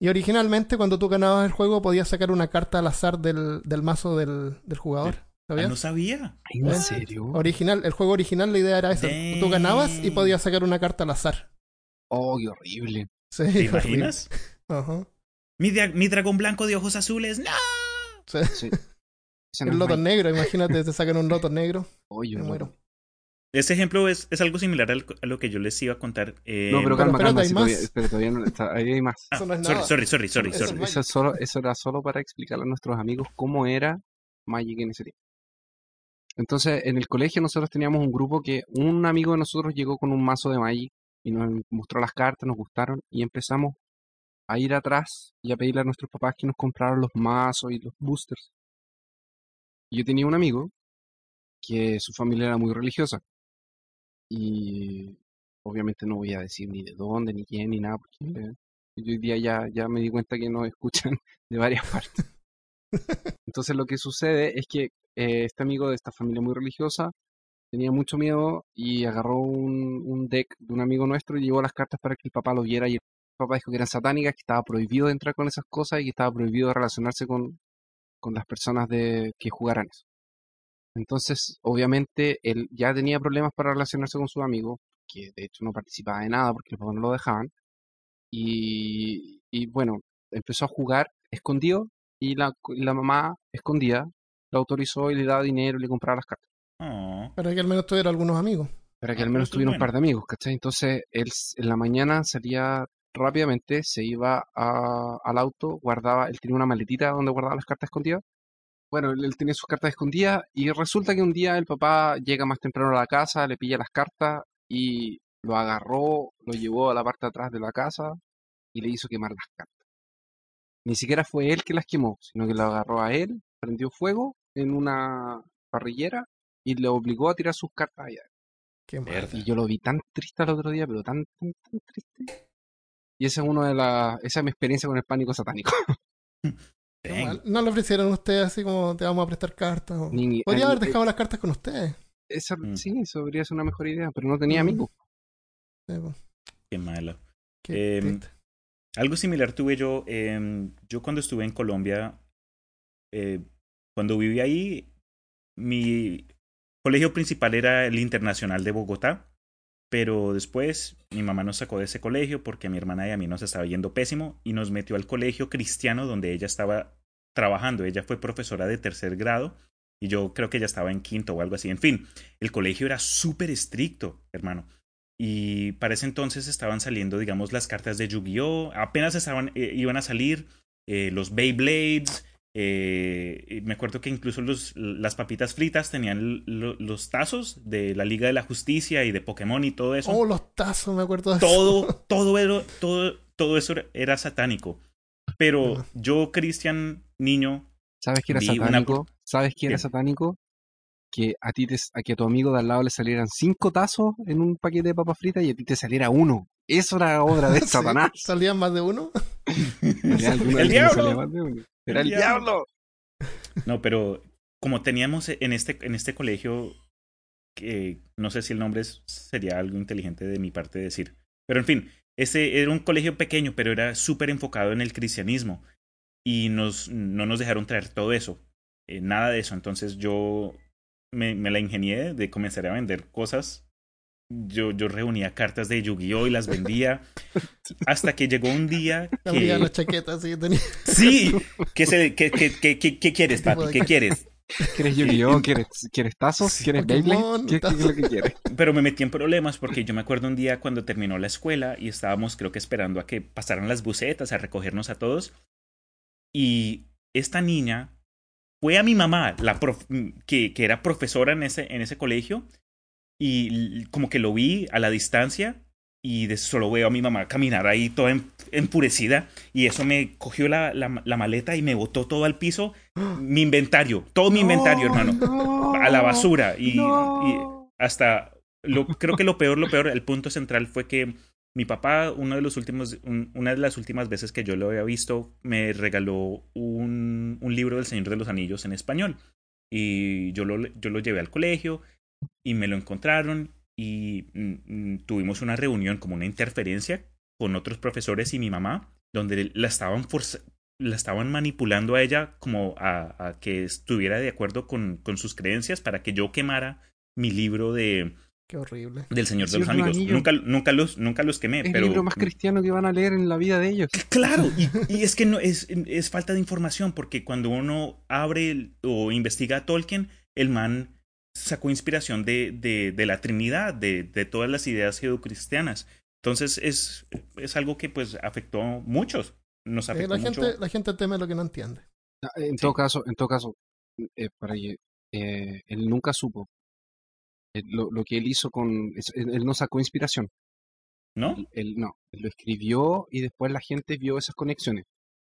Y originalmente cuando tú ganabas el juego podías sacar una carta al azar del, del mazo del, del jugador. ¿Sabías? no sabía. ¿En ¿Eh? serio? Original, el juego original la idea era esa. Tú ganabas y podías sacar una carta al azar. Oh, qué horrible. ¿Te <laughs> imaginas? Mi, mi, dragón blanco de ojos azules, ¡no! sí. El loto negro, <laughs> imagínate, te sacan un loto negro. Oye, me muero. Ese ejemplo es, es algo similar a lo que yo les iba a contar. Eh, no, pero calma, calma, hay más. Todavía, no está, ahí hay más. Ah, eso no es nada. Sorry, sorry, sorry, sorry. Eso, solo, eso era solo para explicarle a nuestros amigos cómo era Magic en ese tiempo. Entonces, en el colegio nosotros teníamos un grupo que un amigo de nosotros llegó con un mazo de Magic y nos mostró las cartas, nos gustaron y empezamos a ir atrás y a pedirle a nuestros papás que nos compraran los mazos y los boosters. Yo tenía un amigo que su familia era muy religiosa. Y obviamente no voy a decir ni de dónde, ni quién, ni nada, porque hoy día ya, ya me di cuenta que nos escuchan <laughs> de varias partes. <laughs> Entonces lo que sucede es que eh, este amigo de esta familia muy religiosa tenía mucho miedo y agarró un, deck de un amigo nuestro y llevó las cartas para que el papá lo viera y el papá dijo que eran satánicas, que estaba prohibido entrar con esas cosas y que estaba prohibido relacionarse con, con las personas de, que jugaran eso. Entonces, obviamente, él ya tenía problemas para relacionarse con sus amigos, que de hecho no participaba de nada porque los papás no lo dejaban. Y, y bueno, empezó a jugar escondido y la, la mamá escondida lo autorizó y le daba dinero y le compraba las cartas. Oh. Para que al menos tuviera algunos amigos. Para que al menos tuviera un par de amigos, ¿cachai? Entonces, él en la mañana salía rápidamente se iba al auto, guardaba, él tenía una maletita donde guardaba las cartas escondidas. Bueno, él, tenía sus cartas escondidas y resulta que un día el papá llega más temprano a la casa, le pilla las cartas y lo agarró, lo llevó a la parte de atrás de la casa y le hizo quemar las cartas. Ni siquiera fue él que las quemó, sino que lo agarró a él, prendió fuego en una parrillera y le obligó a tirar sus cartas allá. Qué y yo lo vi tan triste el otro día, pero tan, tan, tan triste. Y esa es una de las, esa es mi experiencia con el pánico satánico. <laughs> <laughs> No, le ofrecieron a ustedes así como te vamos a prestar cartas. Podría haber dejado las cartas con ustedes. Esa, mm. Sí, eso podría ser una mejor idea, pero no tenía mm. amigos. Qué malo. Em, algo similar tuve yo. Em, yo cuando estuve en Colombia, eh, cuando viví ahí, mi colegio principal era el Internacional de Bogotá. Pero después mi mamá nos sacó de ese colegio porque a mi hermana y a mí nos estaba yendo pésimo y nos metió al colegio cristiano donde ella estaba trabajando. Ella fue profesora de tercer grado y yo creo que ya estaba en quinto o algo así. En fin, el colegio era súper estricto, hermano. Y para ese entonces estaban saliendo, digamos, las cartas de Yu-Gi-Oh! Apenas estaban, eh, iban a salir eh, los Beyblades. Eh, me acuerdo que incluso los, las papitas fritas tenían los tazos de la Liga de la Justicia y de Pokémon y todo eso. Oh, los tazos, me acuerdo de todo, eso. <laughs> Todo, era, todo, todo eso era satánico. Pero yo, Cristian, niño. ¿Sabes quién era satánico? ¿Sabes quién era satánico? Que a ti te, a que a tu amigo de al lado le salieran cinco tazos en un paquete de papas fritas y a ti te saliera uno. Eso era obra de <laughs> Satanás. ¿Salían más de uno? <laughs> ¡El diablo! Era el, diablo. No, pero como teníamos en este, en este colegio, que no sé si el nombre sería algo inteligente de mi parte decir. Pero en fin, ese era un colegio pequeño, pero era súper enfocado en el cristianismo. Y nos, no nos dejaron traer todo eso. Eh, nada de eso. Entonces yo me, me la ingenié de comenzar a vender cosas yo, yo reunía cartas de Yu-Gi-Oh! y las vendía. <laughs> hasta que llegó un día. Que... las chaquetas, sí, tenía... Sí, ¿qué, se, qué, qué, qué, qué quieres, papi? ¿Qué quieres? ¿Quieres Yu-Gi-Oh? ¿Quieres, ¿Quieres tazos? ¿Quieres Beyblade? ¿Qué, es lo que quieres? Pero me metí en problemas porque yo me acuerdo un día cuando terminó la escuela y estábamos, creo que esperando a que pasaran las bucetas a recogernos a todos. Y esta niña fue a mi mamá, la que, que era profesora en ese, en ese colegio, y como que lo vi a la distancia y de solo veo a mi mamá caminar ahí toda enfurecida y eso me cogió la, la, maleta y me botó todo al piso, <gasps> mi inventario, todo mi inventario, hermano, a la basura y, hasta lo, creo que lo peor, lo peor, el punto central fue que mi papá, uno de los últimos, una de las últimas veces que yo lo había visto, me regaló un, un libro del Señor de los Anillos en español. Y yo lo, yo lo llevé al colegio y me lo encontraron y mm, mm, tuvimos una reunión como una interferencia con otros profesores y mi mamá, donde la estaban, la estaban manipulando a ella como a, a que estuviera de acuerdo con, con, sus creencias para que yo quemara mi libro de... Qué horrible. Del Señor de los Amigos. Nunca, nunca, los, nunca los quemé. Es pero... el libro más cristiano que van a leer en la vida de ellos. <laughs> Claro, y, y es que no, es, es falta de información, porque cuando uno abre o investiga a Tolkien, el man sacó inspiración de, de, de la Trinidad, de, de, todas las ideas judeocristianas. Entonces es, es algo que pues afectó a muchos. Nos afectó la, gente, la gente teme lo que no entiende. Ah, en todo caso, en todo caso, eh, para eh, él nunca supo eh, lo, lo, que él hizo con él, no sacó inspiración. ¿No? Él, no, él lo escribió y después la gente vio esas conexiones.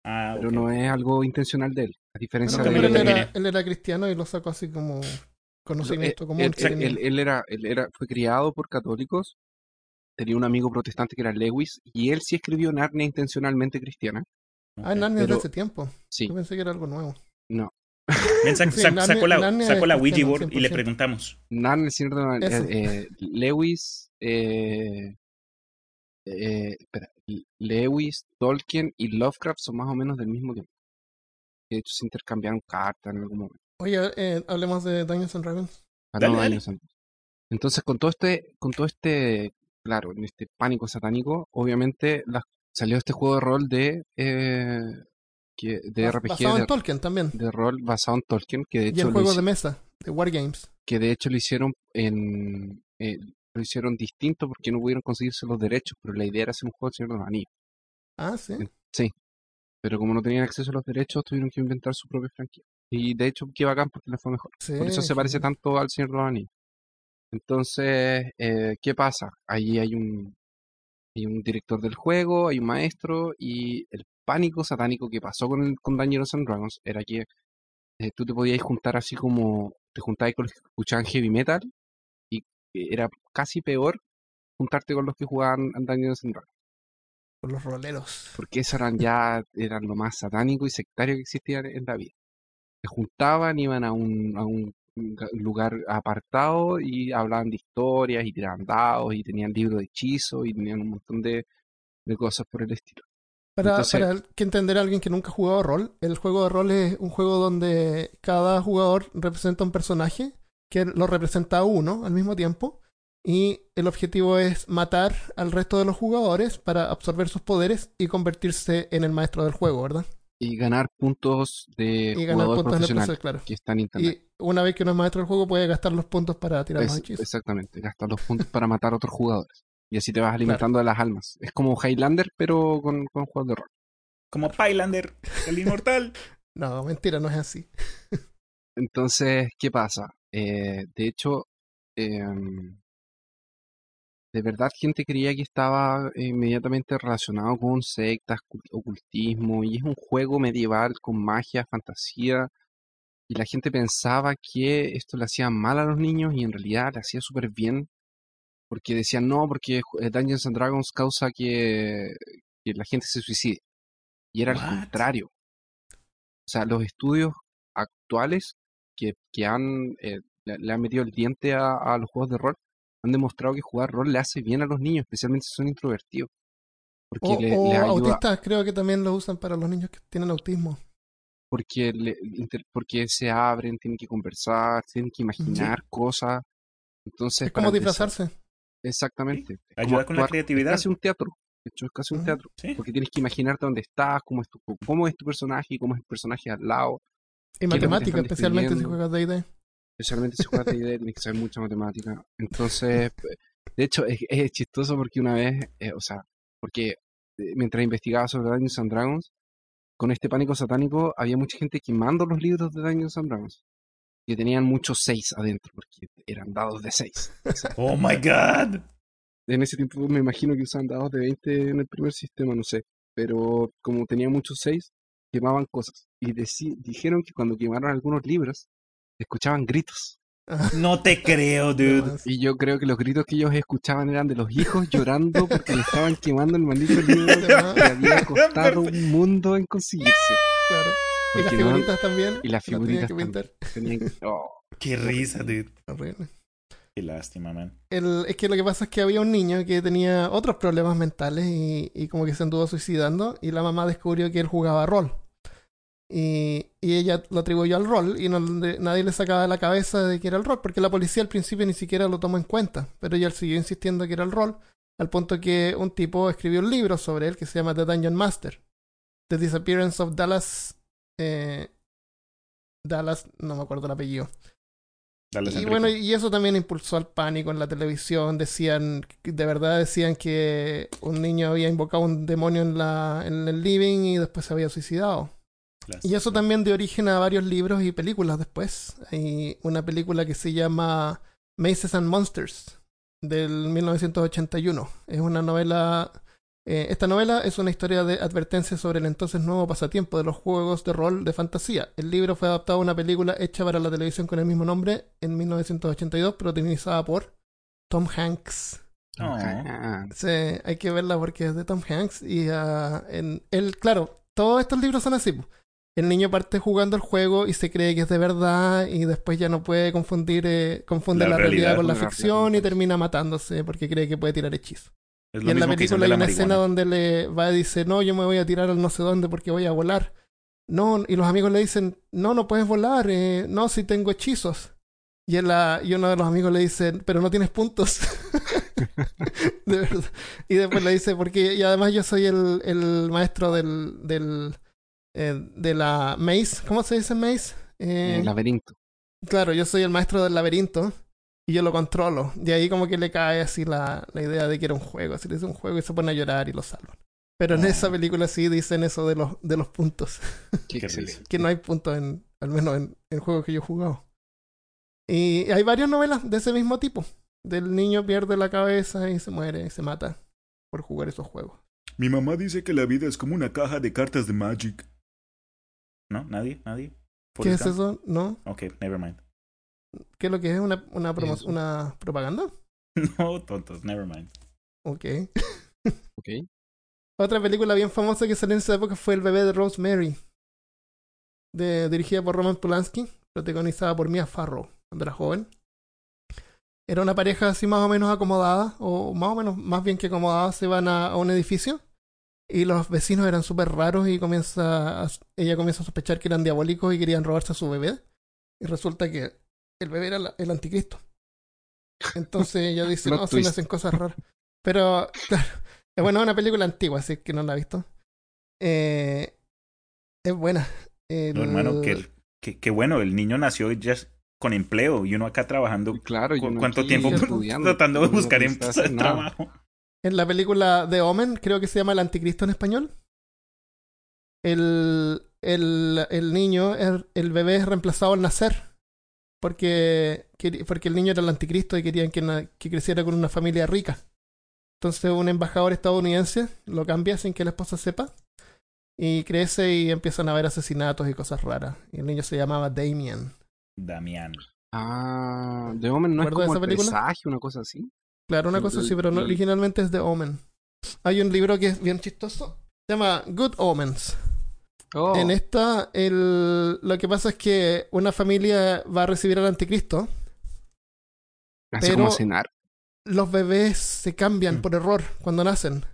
Ah, pero no es algo intencional de él. A diferencia de él, era, él era cristiano y lo sacó así como conocimiento común. Él, él, era, él era, fue criado por católicos, tenía un amigo protestante que era Lewis, y él sí escribió Narnia intencionalmente cristiana. Ah, Narnia de hace tiempo. Sí. Yo pensé que era algo nuevo. No. <laughs> sacó, la, sacó la Ouija board y le preguntamos. Narnia, eh, eh, Lewis, eh, eh, espera, Lewis, Tolkien y Lovecraft son más o menos del mismo tiempo. De hecho, se intercambiaron cartas en algún momento. Oye, eh, hablemos de Dungeons and Dragons. Entonces, con todo este, con todo este, claro, en este pánico satánico, obviamente salió este juego de rol de eh, que, de RPG basado de, en Tolkien también. De rol basado en Tolkien, que de hecho y el juego de mesa de Wargames. Que de hecho lo hicieron en eh, lo hicieron distinto porque no pudieron conseguirse los derechos, pero la idea era hacer un juego de Señor de los Anillos. Ah, sí. Sí. Pero como no tenían acceso a los derechos, tuvieron que inventar su propia franquicia. Y de hecho, qué bacán porque le fue mejor. Por eso se parece tanto al Señor de Entonces, eh, ¿qué pasa? Ahí hay un, hay un director del juego, hay un maestro, y el pánico satánico que pasó con, el, con Dangerous and Dragons era que eh, tú te podías juntar así como te juntabas con los que escuchaban heavy metal, y era casi peor juntarte con los que jugaban Dungeons and Dragons. Con los roleros. Porque esos eran ya eran lo más satánico y sectario que existía en la vida juntaban, iban a un, a un lugar apartado y hablaban de historias y tiraban dados y tenían libros de hechizos y tenían un montón de, de cosas por el estilo. Para, para que entender a alguien que nunca ha jugado rol, el juego de rol es un juego donde cada jugador representa un personaje que lo representa a uno al mismo tiempo y el objetivo es matar al resto de los jugadores para absorber sus poderes y convertirse en el maestro del juego, ¿verdad? Y ganar puntos de y ganar jugador puntos en el profesional proceso, claro. que está en internet. Y una vez que uno es maestro del juego, puede gastar los puntos para tirar los Es- hechizos. exactamente, gastar los puntos para matar a otros jugadores. Y así te vas <laughs> alimentando de las almas. Es como Highlander, pero con, con juegos de rol. Como Pylander, el inmortal. <laughs> No, mentira, no es así. <laughs> Entonces, ¿qué pasa? Eh, de hecho, em, de verdad gente creía que estaba inmediatamente relacionado con sectas, cul- ocultismo, y es un juego medieval con magia, fantasía, y la gente pensaba que esto le hacía mal a los niños y en realidad le hacía súper bien, porque decían no, porque eh, Dungeons and Dragons causa que, que la gente se suicide. Y era What? al contrario. O sea, los estudios actuales que, que han, eh, le, le han metido el diente a, a los juegos de rol han demostrado que jugar rol le hace bien a los niños, especialmente si son introvertidos. Porque O, le, o le ayuda, autistas, creo que también lo usan para los niños que tienen autismo. porque, le- porque se abren, tienen que conversar, tienen que imaginar cosas. Entonces, Es como empezar- disfrazarse. Exactamente. Es como Ayuda con la creatividad. Es casi un teatro. De hecho, es casi un teatro. Sí. Porque tienes que imaginarte dónde estás, cómo es tu, cómo es tu personaje y cómo es el personaje al lado. Y es lo que te matemática, están especialmente si juegas D&D. Especialmente si juegas idea, tienes que saber mucha matemática. Entonces, de hecho, es, es chistoso porque una vez, eh, o sea, porque eh, mientras investigaba sobre Dungeons and Dragons, con este pánico satánico había mucha gente quemando los libros de Dungeons and Dragons. Que tenían muchos seis adentro, porque eran dados de seis. <laughs> Oh my god. En ese tiempo me imagino que usaban dados de 20 en el primer sistema, no sé. Pero como tenía muchos 6, quemaban cosas. Y dijeron que cuando quemaron algunos libros, escuchaban gritos. No te creo, <laughs> dude. Y yo creo que los gritos que ellos escuchaban eran de los hijos llorando porque le estaban quemando el maldito libro <laughs> que había costado un mundo en conseguirse. claro. Y las Porque no- figuritas también. y las las tenían figuritas que pintar. Tenían que- <laughs> oh, Qué risa, dude. Horrible. Qué lástima, man. El- es que lo que pasa es que había un niño que tenía otros problemas mentales y, y como que se anduvo suicidando y la mamá descubrió que él jugaba rol. Y, y ella lo atribuyó al rol y no nadie le sacaba de la cabeza de que era el rol porque la policía al principio ni siquiera lo tomó en cuenta. Pero ella siguió insistiendo que era el rol al punto que un tipo escribió un libro sobre él que se llama The Dungeon Master. The Disappearance of Dallas... eh, Dallas, no me acuerdo el apellido. Y Enrique. bueno, y eso también impulsó al pánico en la televisión. Decían, de verdad decían que un niño había invocado un demonio en, la, en el living y después se había suicidado. Y eso también dio origen a varios libros y películas después. Hay una película que se llama Mazes and Monsters del 1981. Es una novela... eh, esta novela es una historia de advertencia sobre el entonces nuevo pasatiempo de los juegos de rol de fantasía. El libro fue adaptado a una película hecha para la televisión con el mismo nombre en 1982, protagonizada por Tom Hanks. Oh. Sí, hay que verla porque es de Tom Hanks y ah, en él, claro, todos estos libros son así. El niño parte jugando el juego y se cree que es de verdad y después ya no puede confundir eh, confunde La la, realidad, realidad con la la ficción y termina matándose porque cree que puede tirar hechizos. Es Y en la película hay la una escena donde le va y dice, no, yo me voy a tirar al no sé dónde porque voy a volar. No, y los amigos le dicen, no, no puedes volar, eh, no, si tengo hechizos. Y, él, ah, y uno de los amigos le dice, pero no tienes puntos. <laughs> de verdad. Y después le dice, porque y además yo soy el, el maestro del, del eh, de la maze. ¿Cómo se dice maze? Eh, el laberinto. Claro, yo soy el maestro del laberinto y yo lo controlo. De ahí como que le cae así la, la idea de que era un juego. Así le dice un juego y se pone a llorar y lo salvan. Pero en Oh. esa película sí dicen eso de los, de los puntos. Qué <laughs> que no hay puntos en, al menos en, en juegos que yo he jugado. Y hay varias novelas de ese mismo tipo. Del niño pierde la cabeza y se muere y se mata por jugar esos juegos. Mi mamá dice que la vida es como una caja de cartas de Magic. ¿No? ¿Nadie? ¿Nadie? ¿Qué es eso? ¿No? Ok, never mind. ¿Qué es lo que es? ¿Una, una, promo- Eso. una propaganda? <laughs> No, tontos, never mind. Ok. Ok. Otra película bien famosa que salió en esa época fue El bebé de Rosemary. De, dirigida por Roman Polanski, protagonizada por Mia Farrow cuando era joven. Era una pareja así más o menos acomodada, o más o menos, más bien que acomodada, se van a, a un edificio y los vecinos eran súper raros y comienza a- ella comienza a sospechar que eran diabólicos y querían robarse a su bebé. Y resulta que el bebé era la- el anticristo. Entonces ella <laughs> dice, no, se me hacen cosas raras. Pero, <laughs> claro, es bueno, es una película antigua, así que no la he visto. Eh, Es buena. No, hermano, qué, qué, bueno, el niño nació ya con empleo y uno acá trabajando. Claro, ¿Cuánto tiempo <laughs> tratando de buscar trabajo? En la película de Omen, creo que se llama El Anticristo en español. El, el, el niño, el, bebé es reemplazado al nacer. Porque, porque el niño era el anticristo y querían que, que creciera con una familia rica. Entonces un embajador estadounidense lo cambia sin que la esposa sepa. Y crece y empiezan a haber asesinatos y cosas raras. Y el niño se llamaba Damien. Damián. Ah, The Omen no es como esa película? una cosa así. Claro, una cosa así, pero no, originalmente es The Omen. Hay un libro que es bien chistoso. Se llama Good Omens. Oh. En esta, el, lo que pasa es que una familia va a recibir al anticristo. Así como cenar. Los bebés se cambian mm. por error cuando nacen.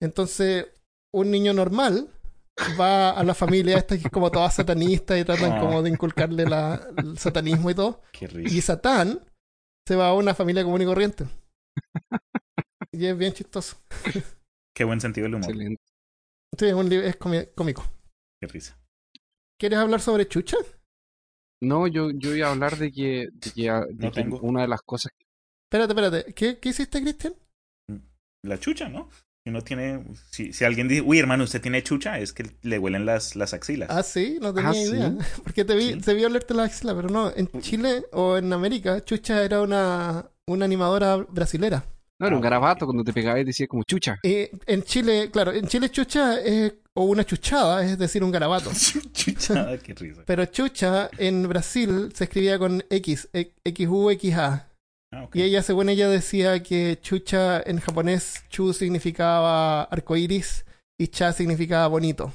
Entonces, un niño normal va a la familia esta que es como toda satanista y tratan <laughs> como de inculcarle la, el satanismo y todo. Y Satán se va a una familia común y corriente. y es bien chistoso. Qué buen sentido del humor. Excelente. Sí, es, un es cómico. Qué risa. ¿Quieres hablar sobre Chucha? No, yo, yo iba a hablar de que, de que, no tengo. una de las cosas. Espérate, espérate. ¿Qué, qué hiciste, Cristian? La chucha, ¿no? Tiene. Si, si alguien dice, uy, hermano, usted tiene chucha, es que le huelen las, las axilas. Ah, sí, no tenía ah, idea. <laughs> Porque te vi, te vi olerte las axilas, pero no. En Chile o en América, chucha era una, una animadora brasilera. No, era un ah, garabato cuando te pegaba y decía como chucha. Eh, en Chile, claro, en Chile chucha es, o una chuchada, es decir, un garabato. <laughs> chuchada, qué risa. Pero chucha en Brasil se escribía con X, X-U, X-A. Ah, y ella, según ella, decía que chucha en japonés, chu significaba arcoiris y cha significaba bonito.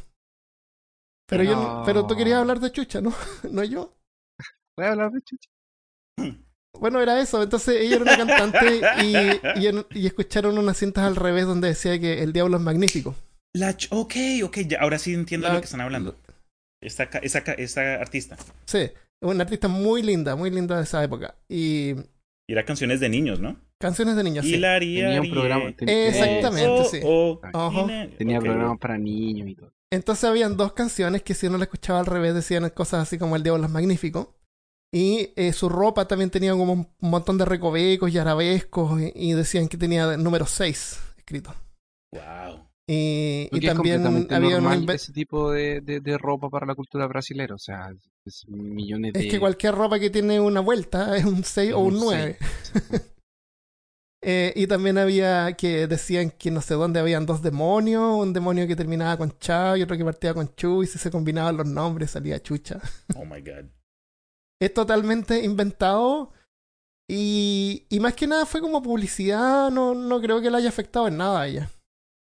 Pero yo, pero tú querías hablar de chucha, ¿no? <laughs> ¿No yo? Voy a hablar de chucha. <clears throat> Bueno, era eso. Entonces ella era una cantante y, y, escucharon unas cintas al revés donde decía que el diablo es magnífico. La ok, ok, ahora sí entiendo lo que están hablando. Esta, esa, esa artista. Sí, una artista muy linda, muy linda de esa época. Y y era canciones de niños, ¿no? Canciones de niños, sí. tenía un programa. Exactamente, sí. tenía programas para niños y todo. Entonces habían dos canciones que si uno la escuchaba al revés decían cosas así como El Diablo es Magnífico. Y eh, su ropa también tenía como un montón de recovecos y arabescos y, decían que tenía número 6 escrito. Wow. Y, y también había un ese tipo de, de, ropa para la cultura brasilera, o sea, es millones de... Es que cualquier ropa que tiene una vuelta <laughs> es un 6 o un 9. <laughs> eh, y también había que decían que no sé dónde habían dos demonios, un demonio que terminaba con Cha y otro que partía con Chu y si se combinaban los nombres salía Chucha. <laughs> Oh my god. es totalmente inventado y, y más que nada fue como publicidad, no, no creo que le haya afectado en nada a ella.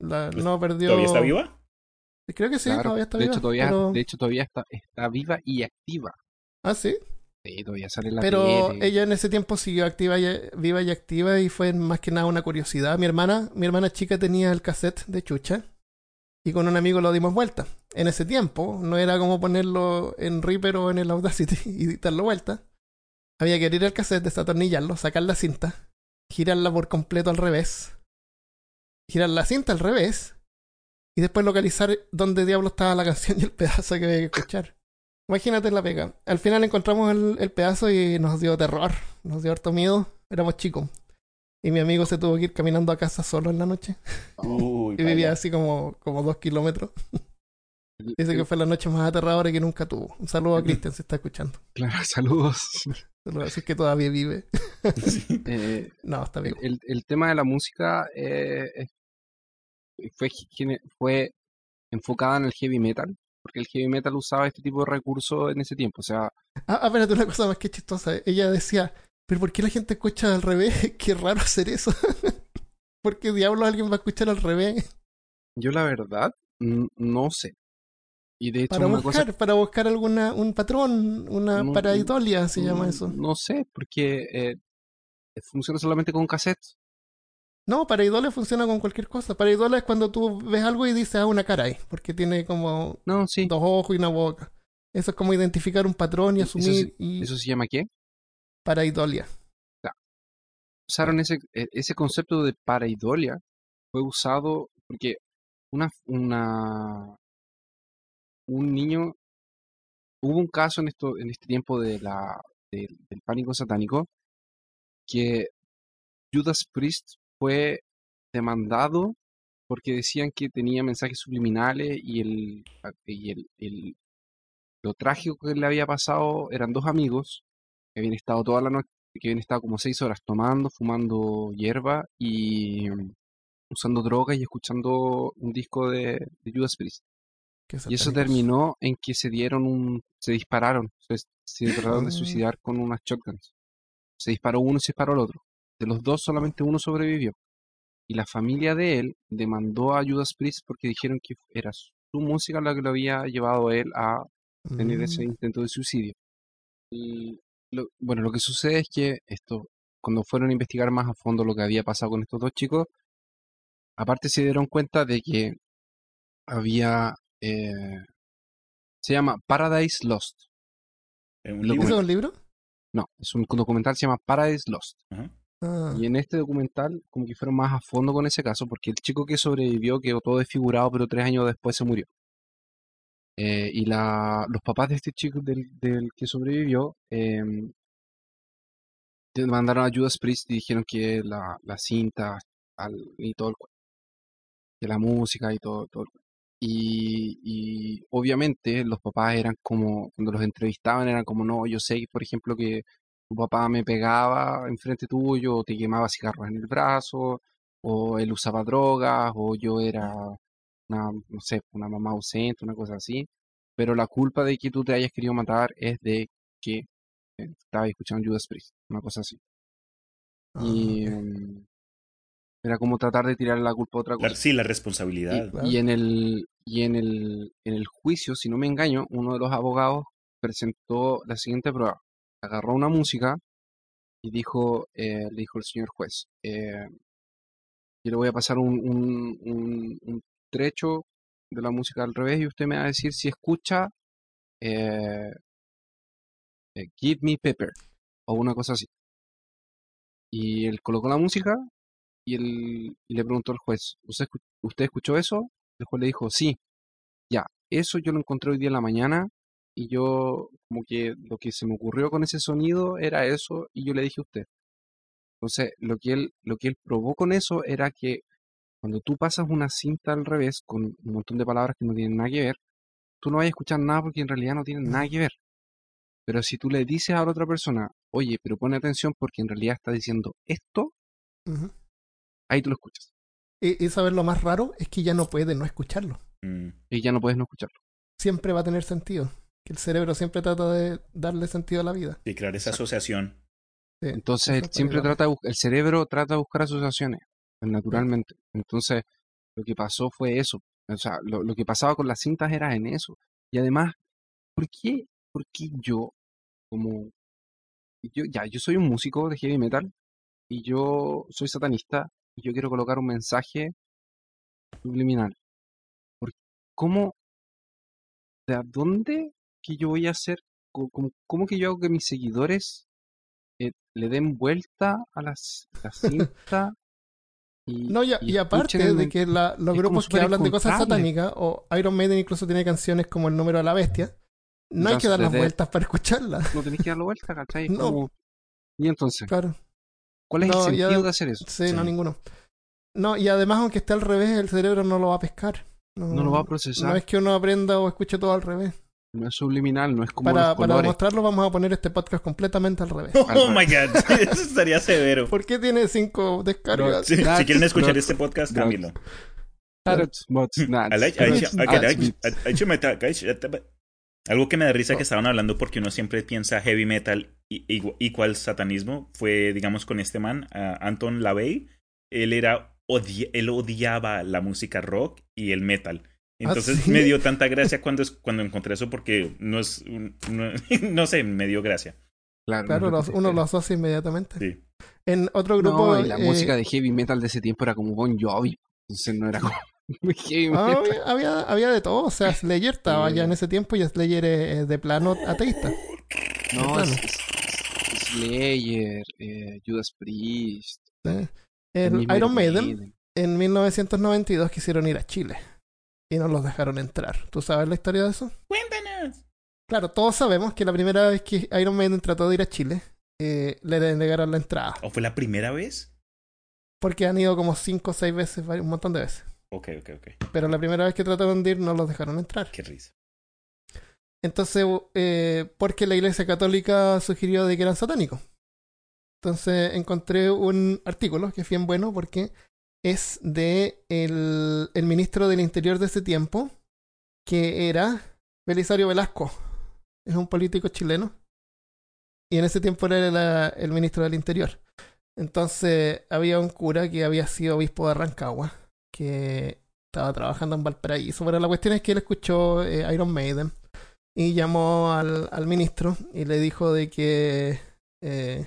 No perdió. ¿Todavía está viva? Creo que sí, todavía está de viva. Hecho, todavía, De hecho, todavía está, está viva y activa. Ah, sí. Sí, todavía sale la Pero ella en ese tiempo siguió activa y, viva y activa y fue más que nada una curiosidad. Mi hermana, mi hermana chica tenía el cassette de Chucha y con un amigo lo dimos vuelta. En ese tiempo no era como ponerlo en Reaper o en el Audacity <laughs> y darlo vuelta. Había que abrir el cassette, desatornillarlo, sacar la cinta, girarla por completo al revés girar la cinta al revés y después localizar dónde diablo estaba la canción y el pedazo que había que escuchar. Imagínate la pega. Al final encontramos el, el, pedazo y nos dio terror, nos dio harto miedo. Éramos chicos. Y mi amigo se tuvo que ir caminando a casa solo en la noche. <laughs> y vivía así como, como dos kilómetros. Dice que fue la noche más aterradora que nunca tuvo. Un saludo a Cristian, se está escuchando. Claro, <laughs> saludos. Así que todavía vive. Eh, <laughs> no, está bien. El, el, tema de la música eh, fue, fue enfocada en el heavy metal, porque el heavy metal usaba este tipo de recursos en ese tiempo. O sea. Ah, ah espérate, una cosa más que chistosa. Ella decía, ¿pero por qué la gente escucha al revés? <laughs> Qué raro hacer eso. <laughs> ¿Por qué diablos alguien va a escuchar al revés? Yo la verdad, no sé. Y de hecho, para buscar, para buscar alguna, un patrón, una paraidolia se llama eso. No sé, porque eh, funciona solamente con cassettes. No, paraidolia funciona con cualquier cosa. Paraidolia es cuando tú ves algo y dices, ah, una cara ahí, porque tiene como no, sí. dos ojos y una boca. Eso es como identificar un patrón y asumir. ¿Eso, y... ¿eso se llama qué? Paraidolia. Usaron ese, e, ese concepto de paraidolia, fue usado porque una, una un niño, hubo un caso en esto, en este tiempo de la, del pánico satánico, que Judas Priest fue demandado porque decían que tenía mensajes subliminales y el, y el, el lo trágico que le había pasado eran dos amigos que habían estado toda la noche, que habían estado como seis horas tomando, fumando hierba y mm, usando drogas y escuchando un disco de, Judas Priest. Y eso terminó en que se dieron un, se dispararon, se, trataron de ah. suicidar con unas shotguns. Se disparó uno y se disparó el otro. De los dos solamente uno sobrevivió. Y la familia de él demandó a Judas Priest porque dijeron que era su música la que lo había llevado a él a tener ese mm. intento de suicidio. Y bueno, lo que sucede es que esto, cuando fueron a investigar más a fondo lo que había pasado con estos dos chicos, aparte se dieron cuenta de que había, eh, se llama Paradise Lost. ¿Es un libro? No, es un documental, se llama Paradise Lost. Ah. Y en este documental, como que fueron más a fondo con ese caso, porque el chico que sobrevivió quedó todo desfigurado, pero tres años después se murió. Eh, y la, los papás de este chico del, que sobrevivió eh, mandaron a Judas Priest y dijeron que la, la cinta y todo el que la música y todo, todo y, y obviamente los papás eran como, cuando los entrevistaban eran como, no, yo sé, por ejemplo, que tu papá me pegaba enfrente tuyo, o te quemaba cigarros en el brazo, o él usaba drogas, o yo era una, no sé, una mamá ausente, una cosa así, pero la culpa de que tú te hayas querido matar es de que eh, estabas escuchando Judas Priest, una cosa así. Ah, y em, era como tratar de tirar la culpa a otra cosa. Sí, la responsabilidad. Y, en el y en el en el juicio, si no me engaño, uno de los abogados presentó la siguiente prueba. Agarró una música y dijo, eh, le dijo el señor juez, eh, yo le voy a pasar un, un, un trecho de la música al revés y usted me va a decir si escucha eh, eh, Give Me Pepper o una cosa así. Y él colocó la música y, él, le preguntó al juez, ¿Usted, ¿usted escuchó eso? El juez le dijo, sí, ya, eso yo lo encontré hoy día en la mañana y yo como que lo que se me ocurrió con ese sonido era eso y yo le dije a usted. Entonces, lo que él, lo que él probó con eso era que cuando tú pasas una cinta al revés con un montón de palabras que no tienen nada que ver, tú no vas a escuchar nada porque en realidad no tienen nada que ver. Pero si tú le dices a la otra persona, oye, pero pone atención porque en realidad está diciendo esto, ahí tú lo escuchas. Y, saber lo más raro es que ya no puedes no escucharlo. Mm. Y ya no puedes no escucharlo. Siempre va a tener sentido. Que el cerebro siempre trata de darle sentido a la vida. Y crear esa asociación. Entonces, siempre trata el cerebro trata de buscar asociaciones naturalmente. Entonces, lo que pasó fue eso. O sea, lo, lo, que pasaba con las cintas era en eso. Y además, ¿por qué, por qué yo, como, yo, ya, yo soy un músico de heavy metal y yo soy satanista y yo quiero colocar un mensaje subliminal? ¿Cómo, de dónde que yo voy a hacer, cómo, cómo que yo hago que mis seguidores eh, le den vuelta a las, la cinta no, y, aparte de que los grupos que hablan de cosas satánicas, o Iron Maiden incluso tiene canciones como El número de la bestia, no hay que dar las vueltas para escucharlas. No tenés que dar las vueltas, ¿cachai? No. Y entonces, claro. ¿cuál es el sentido de hacer eso? Sí, no, ninguno. No, y además, aunque esté al revés, el cerebro no lo va a pescar. No, lo va a procesar. No es que uno aprenda o escuche todo al revés. No es subliminal, no es como. Para, para demostrarlo, vamos a poner este podcast completamente al revés. <laughs> Oh my god, <laughs> eso estaría severo. ¿Por qué tiene cinco descargas? si quieren escuchar este podcast, cámbienlo. Algo que me da risa que estaban hablando porque uno siempre piensa heavy metal igual satanismo fue, digamos, con este man, Anton LaVey. Él era él odiaba la música rock y el metal. ¿Ah, Entonces me dio tanta gracia cuando, cuando encontré eso porque no es, <laughs> no, sé, me dio gracia. Claro, uno lo asocia inmediatamente. Sí. En otro grupo... la eh, música de heavy metal de ese tiempo era como Bon Jovi, entonces no era como... <laughs> heavy ah, metal. había, había, de todo, o sea, Slayer <laughs> estaba ya en ese tiempo y Slayer es de plano ateísta. No, Slayer, eh, Judas Priest. El Iron Maiden en 1992 quisieron ir a Chile y no los dejaron entrar. ¿Tú sabes la historia de eso? Cuéntanos. Claro, todos sabemos que la primera vez que Iron Maiden trató de ir a Chile, eh, le negaron la entrada. ¿O fue la primera vez? Porque han ido como cinco o seis veces, un montón de veces. Ok, ok, ok. Pero la primera vez que trataron de ir no los dejaron entrar. Qué risa. Entonces, eh, porque la Iglesia Católica sugirió de que eran satánicos. Entonces encontré un artículo que es bien bueno porque es de el, el ministro del Interior de ese tiempo, que era Belisario Velasco. Es un político chileno. Y en ese tiempo era el ministro del Interior. Entonces había un cura que había sido obispo de Rancagua, que estaba trabajando en Valparaíso. Pero la cuestión es que él escuchó eh, Iron Maiden y llamó al, al, ministro y le dijo de que eh,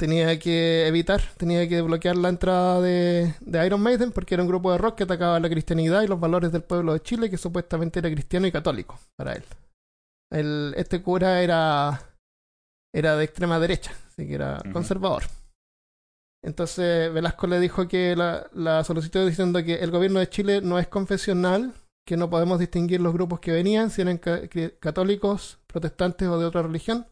tenía que evitar, tenía que bloquear la entrada de, de, Iron Maiden porque era un grupo de rock que atacaba la cristianidad y los valores del pueblo de Chile, que supuestamente era cristiano y católico para él. El, este cura era, era de extrema derecha, así que era conservador. Entonces Velasco le dijo que la, la solicitó diciendo que el gobierno de Chile no es confesional, que no podemos distinguir los grupos que venían, si eran católicos, protestantes o de otra religión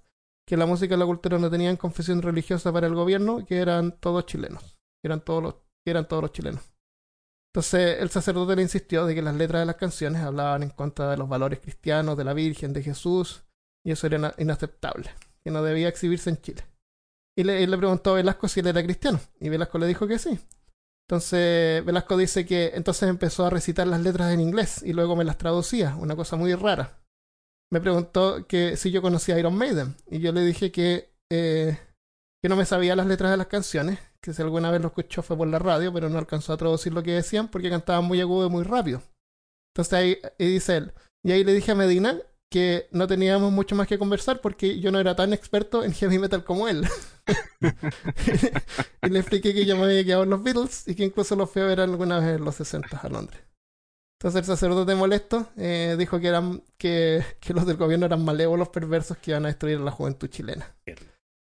que la música y la cultura no tenían confesión religiosa para el gobierno, que eran todos chilenos, eran todos los, eran todos los chilenos. Entonces el sacerdote le insistió de que las letras de las canciones hablaban en contra de los valores cristianos, de la Virgen, de Jesús, y eso era inaceptable, que no debía exhibirse en Chile. Y le, le preguntó a Velasco si él era cristiano, y Velasco le dijo que sí. Entonces Velasco dice que entonces empezó a recitar las letras en inglés y luego me las traducía, una cosa muy rara me preguntó que si yo conocía a Iron Maiden. Y yo le dije que, eh, que no me sabía las letras de las canciones, que si alguna vez lo escuchó fue por la radio, pero no alcanzó a traducir lo que decían porque cantaban muy agudo y muy rápido. Entonces ahí y dice él. Y ahí le dije a Medina que no teníamos mucho más que conversar porque yo no era tan experto en heavy metal como él. <laughs> y le expliqué que yo me había quedado en los Beatles y que incluso los fui a ver alguna vez en los 60 a Londres. Entonces el sacerdote molesto eh, dijo que, eran, que, que, los del gobierno eran malévolos perversos que iban a destruir la juventud chilena.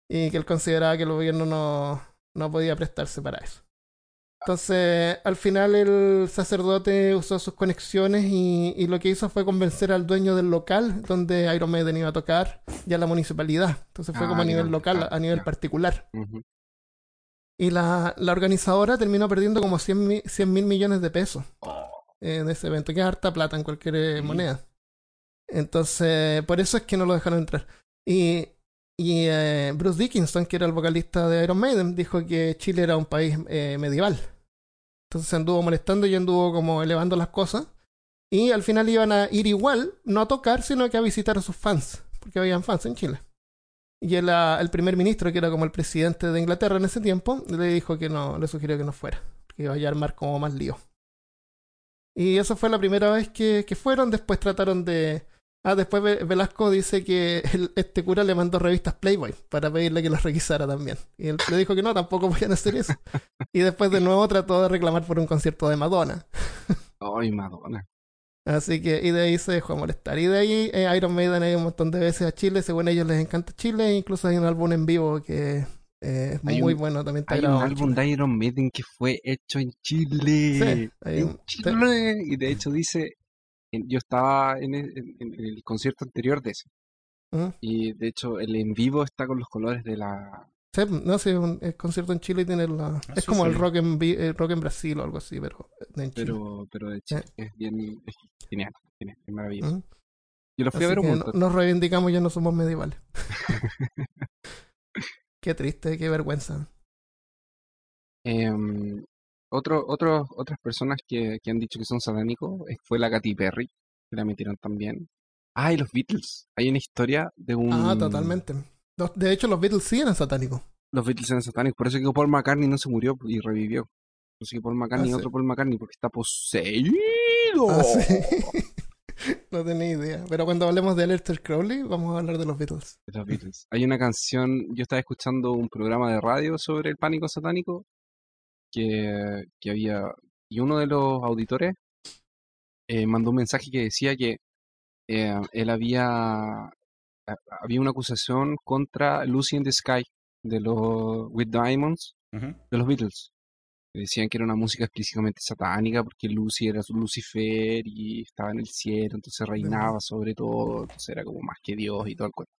Y que él consideraba que el gobierno no, no podía prestarse para eso. Entonces, al final el sacerdote usó sus conexiones y, y, lo que hizo fue convencer al dueño del local donde Iron Maiden iba a tocar y a la municipalidad. Entonces fue ah, como a nivel local, a nivel particular. Y la, la, organizadora terminó perdiendo como 100 mil millones de pesos. Oh en ese evento, que es harta plata en cualquier eh, moneda. Entonces, por eso es que no lo dejaron entrar. Y, y eh, Bruce Dickinson, que era el vocalista de Iron Maiden, dijo que Chile era un país eh, medieval. Entonces se anduvo molestando y anduvo como elevando las cosas. Y al final iban a ir igual, no a tocar, sino que a visitar a sus fans, porque habían fans en Chile. Y el, el primer ministro, que era como el presidente de Inglaterra en ese tiempo, le dijo que no, le sugirió que no fuera, que iba a armar como más lío. Y eso fue la primera vez que, que fueron. Después trataron de. Ah, después Velasco dice que este cura le mandó revistas Playboy para pedirle que los requisara también. Y él le dijo que no, tampoco podían hacer eso. Y después de nuevo trató de reclamar por un concierto de Madonna. Ay, Madonna. Así que, y de ahí se dejó molestar. Y de ahí eh, Iron Maiden ha ido un montón de veces a Chile, según ellos les encanta Chile, incluso hay un álbum en vivo que eh, es muy bueno también. hay un álbum de Iron Maiden que fue hecho en Chile. en Chile. Y de hecho dice, yo estaba en el, concierto anterior de ese. Y de hecho el en vivo está con los colores de la... Sí, no sé, el concierto en Chile tiene la... Ah, es como el rock en, rock en Brasil o algo así, pero en Chile. Pero, pero de hecho es bien es genial, es maravilloso. Yo lo fui a ver un montón. Nos reivindicamos, ya no somos medievales. <laughs> Qué triste, qué vergüenza. Eh, otro, otro, otras personas que, que, han dicho que son satánicos eh, fue la Katy Perry, que la metieron también. Ah, y los Beatles. Hay una historia de un... Ah, totalmente. De hecho, los Beatles sí eran satánicos. Los Beatles eran satánicos. Por eso que Paul McCartney no se murió y revivió. Por eso que Paul McCartney, ah, otro Paul McCartney, porque está poseído. Ah, sí. <laughs> <laughs> no tenía idea. Pero cuando hablemos de Aleister Crowley, vamos a hablar de los Beatles. De los Beatles. Hay una canción, yo estaba escuchando un programa de radio sobre el pánico satánico que, que había, y uno de los auditores eh, mandó un mensaje que decía que eh, él había, había una acusación contra Lucy in the Sky de los With Diamonds, de los Beatles. Decían que era una música explícitamente satánica porque Lucy era su Lucifer y estaba en el cielo, entonces reinaba sobre todo, entonces era como más que Dios y todo el cuento.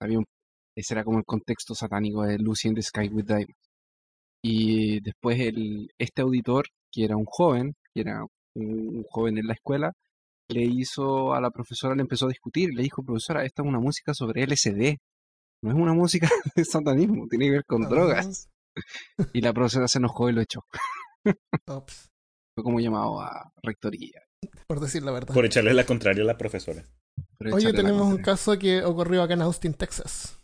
Había ese era como el contexto satánico de Lucy in the Sky with Diamonds. Y después el, este auditor, que era un joven, que era un, joven en la escuela, le hizo a la profesora, le empezó a discutir, le dijo, profesora, esta es una música sobre LSD, no es una música <laughs> de satanismo, tiene que ver con drogas. Y la profesora se enojó y lo echó. Fue como llamado a rectoría. Por decir la verdad. Por echarle la contraria a la profesora. Oye, tenemos un caso que ocurrió acá en Austin, Texas.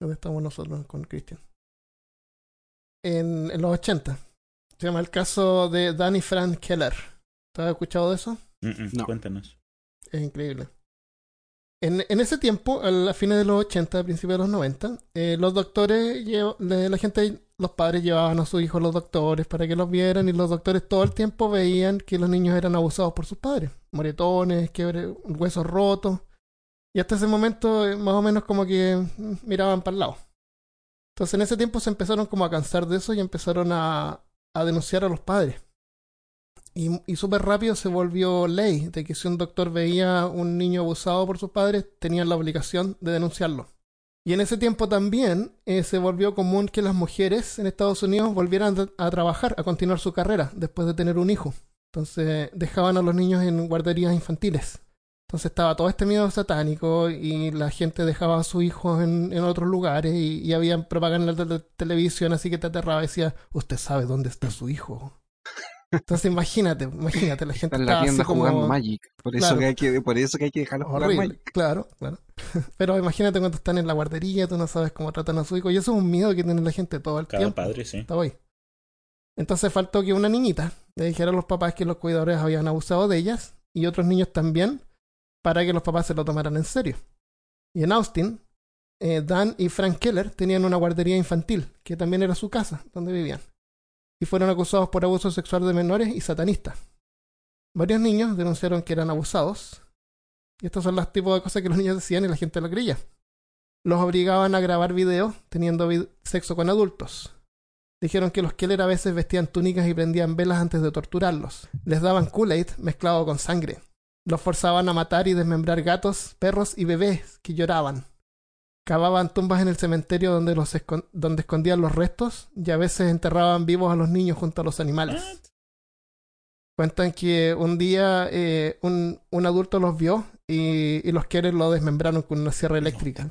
Donde estamos nosotros con Christian. En, en los 80. Se llama el caso de Danny Frank Keller. ¿Te has escuchado de eso? no. Cuéntanos. Es increíble. En, ese tiempo, a fines de los 80, a principios de los 90, eh, los doctores, la gente, los padres llevaban a sus hijos los doctores para que los vieran y los doctores todo el tiempo veían que los niños eran abusados por sus padres. Moretones, huesos rotos. Y hasta ese momento, eh, más o menos como que miraban para el lado. Entonces en ese tiempo se empezaron como a cansar de eso y empezaron a, a denunciar a los padres. Y, y súper rápido se volvió ley de que si un doctor veía un niño abusado por sus padres, tenían la obligación de denunciarlo. Y en ese tiempo también eh, se volvió común que las mujeres en Estados Unidos volvieran a trabajar, a continuar su carrera después de tener un hijo. Entonces dejaban a los niños en guarderías infantiles. Entonces estaba todo este miedo satánico y la gente dejaba a sus hijos en, en otros lugares y, y había propaganda de televisión así que te aterraba y decía, usted sabe dónde está su hijo. Entonces imagínate, imagínate, la gente está en la tienda jugando Magic. Por eso, que hay que, por eso que hay que dejarlos jugar Magic. Claro, claro. <laughs> Pero imagínate cuando están en la guardería, tú no sabes cómo tratan a su hijo. Y eso es un miedo que tiene la gente todo el Cada tiempo. padre, sí. Está ahí. Entonces faltó que una niñita le dijera a los papás que los cuidadores habían abusado de ellas y otros niños también para que los papás se lo tomaran en serio. Y en Austin, eh, Dan y Frank Keller tenían una guardería infantil, que también era su casa, donde vivían y fueron acusados por abuso sexual de menores y satanistas. Varios niños denunciaron que eran abusados, y estos son los tipos de cosas que los niños decían y la gente lo creía. Los obligaban a grabar videos teniendo sexo con adultos. Dijeron que los Keller a veces vestían túnicas y prendían velas antes de torturarlos. Les daban Kool-Aid mezclado con sangre. Los forzaban a matar y desmembrar gatos, perros y bebés que lloraban cavaban tumbas en el cementerio donde, los donde escondían los restos y a veces enterraban vivos a los niños junto a los animales. Cuentan que un día eh, un, un, adulto los vio y, y los Keller lo desmembraron con una sierra eléctrica.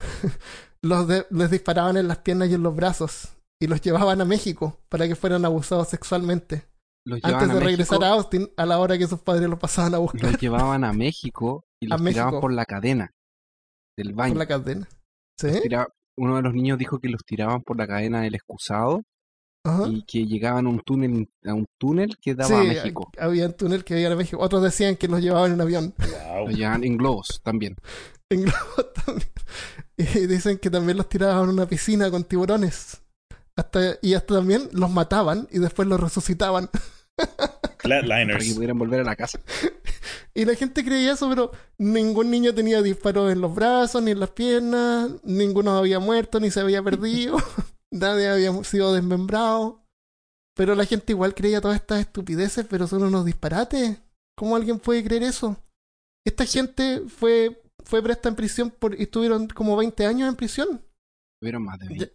<laughs> los les disparaban en las piernas y en los brazos y los llevaban a México para que fueran abusados sexualmente. antes de regresar a Austin a la hora que sus padres los pasaban a buscar. Los llevaban a México y <laughs> los tiraban por la cadena del baño. Por la cadena. ¿Sí? uno de los niños dijo que los tiraban por la cadena del excusado y que llegaban a un túnel, a un túnel que daba a México. Había un túnel que iba a México. Otros decían que los llevaban en avión. Wow. Los llevaban en globos también. <laughs> En globos también. Y dicen que también los tiraban en una piscina con tiburones. Hasta, y hasta también los mataban y después los resucitaban. <laughs> Flatliners. Para que pudieran volver a la casa. Y la gente creía eso, pero ningún niño tenía disparos en los brazos, ni en las piernas, ninguno había muerto, ni se había perdido, <laughs> nadie había sido desmembrado. Pero la gente igual creía todas estas estupideces, pero son unos disparates. ¿Cómo alguien puede creer eso? Esta gente fue, fue presta en prisión por, y estuvieron como 20 años en prisión. Tuvieron más de 20.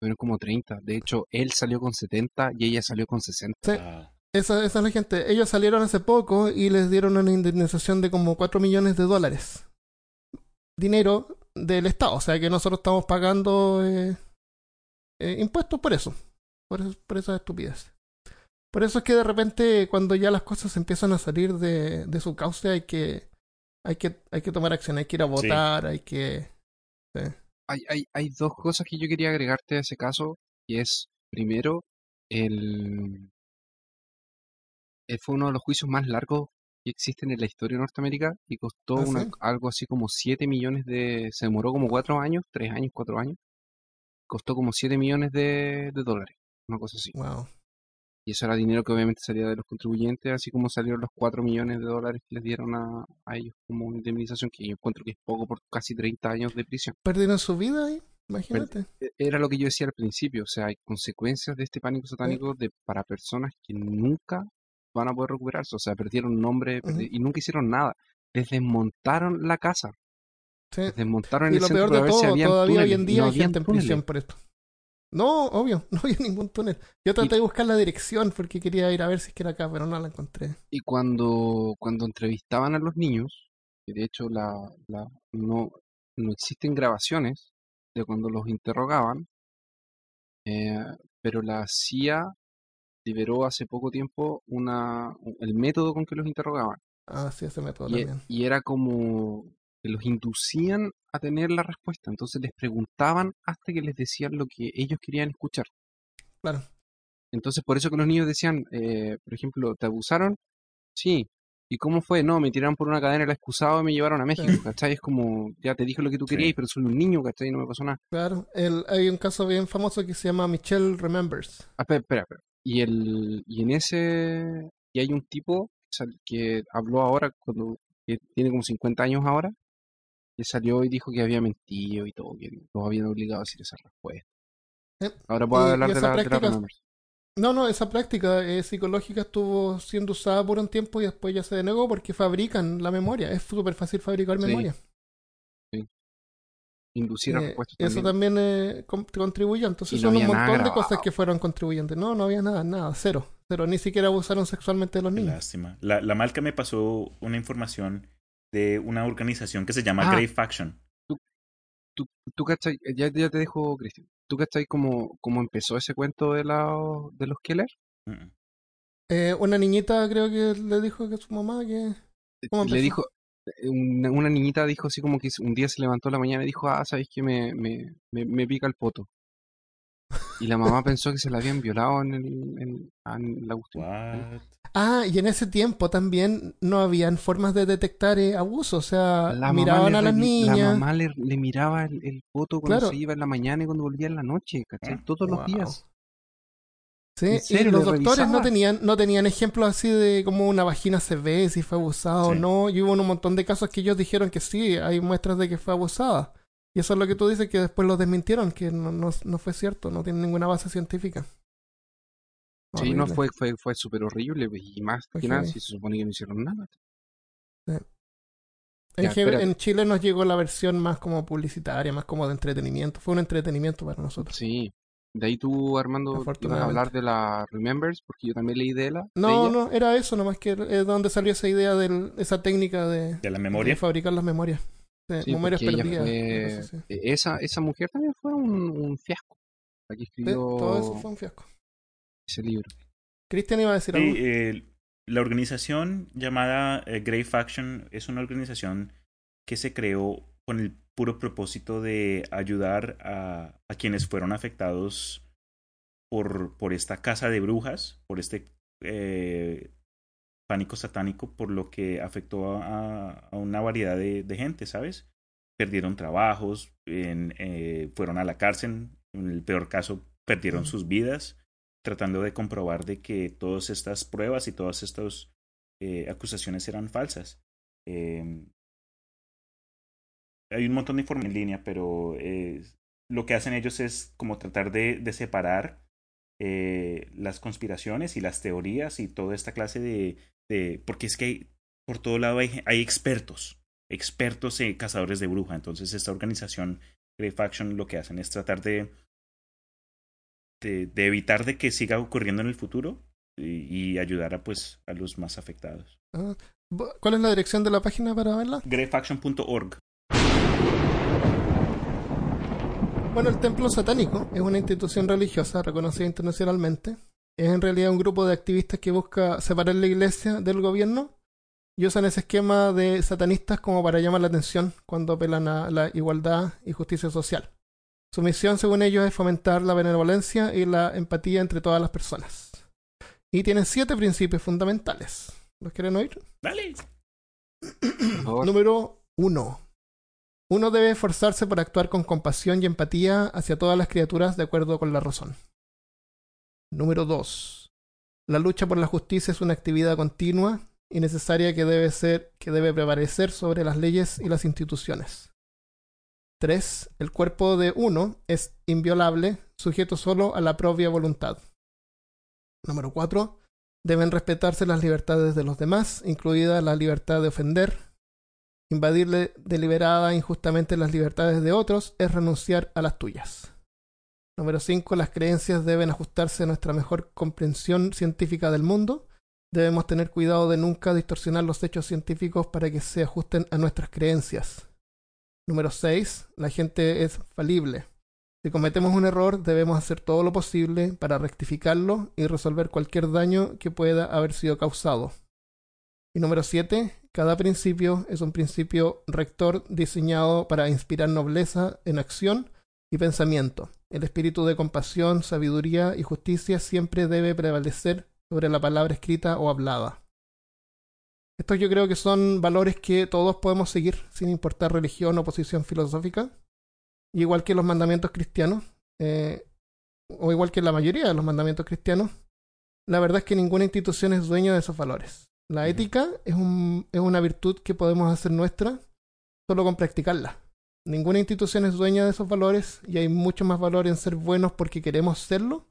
Tuvieron como 30. De hecho, él salió con 70 y ella salió con 60. Sí. Esa, esa es la gente. Ellos salieron hace poco y les dieron una indemnización de como 4 millones de dólares. Dinero del Estado. O sea que nosotros estamos pagando eh, eh, impuestos por eso. Por, eso, por esa estupidez. Por eso es que de repente cuando ya las cosas empiezan a salir de, de su cauce hay que, hay que hay que tomar acción, hay que ir a votar, sí. hay que... Sí. Hay, hay, hay dos cosas que yo quería agregarte a ese caso, y es, primero, el, eh, fue uno de los juicios más largos que existen en la historia de Norteamérica y costó ¿Ah, una, sí? algo así como 7 millones de... Se demoró como 4 años, 3 años, 4 años. Costó como 7 millones de, de dólares, una cosa así. Wow. Y eso era dinero que obviamente salía de los contribuyentes, así como salieron los 4 millones de dólares que les dieron a, a ellos como una indemnización, que yo encuentro que es poco por casi 30 años de prisión. ¿Perdieron su vida ahí? Imagínate. E, era lo que yo decía al principio, o sea, hay consecuencias de este pánico satánico de, para personas que nunca van a poder recuperarse, o sea, perdieron nombre y nunca hicieron nada. Les desmontaron la casa. Sí. Les desmontaron y el lo peor de todo, todavía hoy en día hay gente en prisión por esto. No, obvio, <laughs> no había ningún túnel. Yo traté de buscar la dirección porque quería ir a ver si es que era acá, pero no la encontré. Y cuando, cuando entrevistaban a los niños, que de hecho la, la, no, no existen grabaciones de cuando los interrogaban, eh, pero la CIA liberó hace poco tiempo una, el método con que los interrogaban. Ah, sí, ese método y, también. Y era como que los inducían a tener la respuesta, entonces les preguntaban hasta que les decían lo que ellos querían escuchar. Claro. Entonces, por eso que los niños decían, eh, por ejemplo, ¿te abusaron? Sí. ¿Y cómo fue? No, me tiraron por una cadena el excusado y me llevaron a México, ¿cachai? Es como, ya te dije lo que tú querías, pero soy un niño, ¿cachai? No me pasó nada. Claro, el, hay un caso bien famoso que se llama Michelle Remembers. Ah, espera, espera, Y, el, y en ese, y hay un tipo que habló ahora, cuando que tiene como 50 años ahora, que salió y dijo que había mentido y todo, que los habían obligado a decir esa respuesta. Eh, ahora puedo hablar de la, práctica, No, no, esa práctica eh, psicológica estuvo siendo usada por un tiempo y después ya se denegó porque fabrican la memoria. Es súper fácil fabricar memoria. Inducir eh, Eso también eh, contribuyó. Entonces son un montón de cosas que fueron contribuyentes. No, no había nada, nada, cero. Pero ni siquiera abusaron sexualmente de los niños. Lástima. La, la Malca me pasó una información de una organización que se llama ah. Grey Faction. ¿Tú, tú, tú cachai? Ya, ya te dejo, Cristian. ¿Tú cachai cómo, cómo empezó ese cuento de, la, de los Keller? Eh, una niñita creo que le dijo que su mamá que... le dijo, una, una, niñita dijo así como que un día se levantó la mañana y dijo, ah, ¿sabes que me, me, me, me pica el poto? Y la mamá pensó que se la habían violado en, el, en, en la Ah, y en ese tiempo también no habían formas de detectar eh, abuso, o sea, miraban a las niñas. La mamá le, miraba el, el foto cuando se iba en la mañana y cuando volvía en la noche, ¿cachai? Ah, Todos los días. Sí, y los doctores no tenían, no tenían ejemplos así de cómo una vagina se ve, si fue abusada o no. Y hubo un montón de casos que ellos dijeron que sí, hay muestras de que fue abusada. Y eso es lo que tú dices, que después lo desmintieron, que no, no, no fue cierto, no tiene ninguna base científica. Sí, no fue, fue, fue súper horrible, pues, y más que nada, si se supone que no hicieron nada. En, Chile nos llegó la versión más como publicitaria, más como de entretenimiento. Fue un entretenimiento para nosotros. Sí. De ahí tú, Armando, ibas a hablar de la Remembers, porque yo también leí de la. No, no, era eso, nomás que es donde salió esa idea de esa técnica de, ¿De la memoria. De fabricar las memorias. Sí, memorias perdidas. E, esa, esa mujer también fue un, un fiasco. Aquí escribió. todo eso fue un fiasco ese libro. Cristian iba a decir algo. Eh, la organización llamada eh, Grey Faction es una organización que se creó con el puro propósito de ayudar a, a quienes fueron afectados por, por, esta casa de brujas, por este eh, pánico satánico, por lo que afectó a, a una variedad de, de, gente, ¿sabes? Perdieron trabajos, en, eh, fueron a la cárcel, en el peor caso perdieron sus vidas tratando de comprobar de que todas estas pruebas y todas estas eh, acusaciones eran falsas. Eh, hay un montón de informes en línea, pero eh, lo que hacen ellos es como tratar de, de separar eh, las conspiraciones y las teorías y toda esta clase de... de porque es que por todo lado hay, hay expertos, expertos en cazadores de bruja. Entonces esta organización, Grey Faction, lo que hacen es tratar de de, evitar de que siga ocurriendo en el futuro y, ayudar a, pues, a los más afectados. Ah, ¿Cuál es la dirección de la página para verla? greyfaction.org. Bueno, el Templo Satánico es una institución religiosa reconocida internacionalmente. Es en realidad un grupo de activistas que busca separar la iglesia del gobierno y usan ese esquema de satanistas como para llamar la atención cuando apelan a la igualdad y justicia social. Su misión, según ellos, es fomentar la benevolencia y la empatía entre todas las personas. Y tienen siete principios fundamentales. ¿Los quieren oír? Dale. Número uno. Uno debe esforzarse por actuar con compasión y empatía hacia todas las criaturas de acuerdo con la razón. Número dos. La lucha por la justicia es una actividad continua y necesaria que debe ser que debe prevalecer sobre las leyes y las instituciones. 3. El cuerpo de uno es inviolable, sujeto solo a la propia voluntad. Número 4. Deben respetarse las libertades de los demás, incluida la libertad de ofender. Invadirle deliberada e injustamente las libertades de otros es renunciar a las tuyas. Número 5. Las creencias deben ajustarse a nuestra mejor comprensión científica del mundo. Debemos tener cuidado de nunca distorsionar los hechos científicos para que se ajusten a nuestras creencias. Número 6. La gente es falible. Si cometemos un error, debemos hacer todo lo posible para rectificarlo y resolver cualquier daño que pueda haber sido causado. Y número 7. Cada principio es un principio rector diseñado para inspirar nobleza en acción y pensamiento. El espíritu de compasión, sabiduría y justicia siempre debe prevalecer sobre la palabra escrita o hablada. Estos yo creo que son valores que todos podemos seguir sin importar religión o posición filosófica, igual que los mandamientos cristianos, eh, o igual que la mayoría de los mandamientos cristianos. La verdad es que ninguna institución es dueña de esos valores. La ética es, un, es una virtud que podemos hacer nuestra solo con practicarla. Ninguna institución es dueña de esos valores y hay mucho más valor en ser buenos porque queremos serlo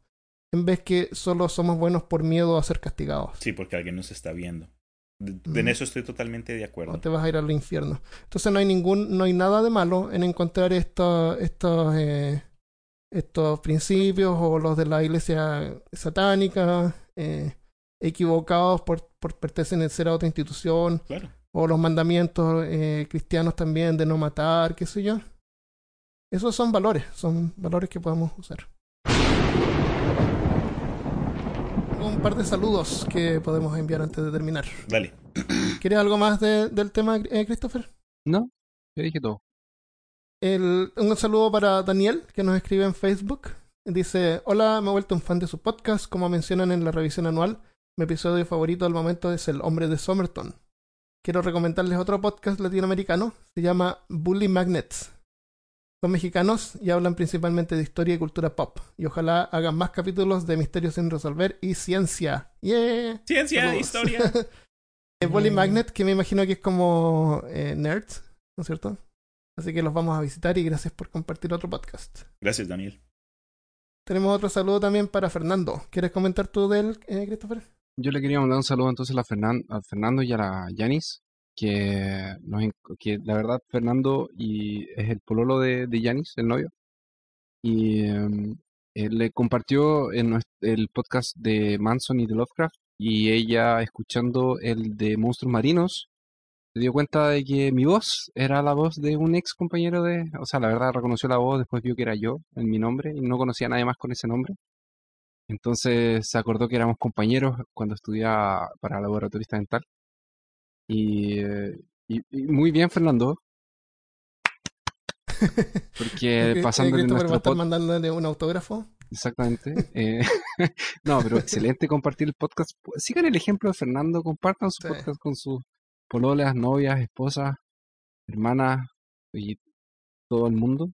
en vez que solo somos buenos por miedo a ser castigados. Sí, porque alguien nos está viendo. En eso estoy totalmente de acuerdo. O te vas a ir al infierno. Entonces no hay ningún, no hay nada de malo en encontrar estos, estos, eh, estos principios o los de la iglesia satánica eh, equivocados por, por pertenecer a otra institución. Claro o los mandamientos eh, cristianos también de no matar, qué sé yo. Esos son valores, son valores que podemos usar. Un par de saludos que podemos enviar antes de terminar. Dale. ¿Quieres algo más del tema, eh, Christopher? No, te dije todo. El, un saludo para Daniel, que nos escribe en Facebook. Dice, hola, me he vuelto un fan de su podcast. Como mencionan en la revisión anual, mi episodio favorito del momento es El hombre de Somerton quiero recomendarles otro podcast latinoamericano. Se llama Bully Magnets. Son mexicanos y hablan principalmente de historia y cultura pop. Y ojalá hagan más capítulos de Misterios sin resolver y ciencia. ¡Yeah! Ciencia, historia. <laughs> Bully Magnet, que me imagino que es como eh, nerds, ¿no es cierto? Así que los vamos a visitar y gracias por compartir otro podcast. Gracias, Daniel. Tenemos otro saludo también para Fernando. ¿Quieres comentar tú de él, eh, Christopher? Yo le quería mandar un saludo entonces a, Fernando y a la Yanis, que, nos, la verdad Fernando y es el pololo de, Yanis, el novio, y em, le compartió en el podcast de Manson y de Lovecraft, y ella escuchando el de Monstruos Marinos, se dio cuenta de que mi voz era la voz de un ex compañero de, o sea, la verdad reconoció la voz, después vio que era yo en mi nombre, y no conocía a nadie más con ese nombre. Entonces se acordó que éramos compañeros cuando estudiaba para laboratorista dental. Y, eh, y, muy bien, Fernando. <laughs> Porque pasando en nuestro estar mandándole un autógrafo. Exactamente. Eh, <laughs> no, pero excelente compartir el podcast. Sigan el ejemplo de Fernando, compartan su podcast con sus pololas, novias, esposas, hermanas y todo el mundo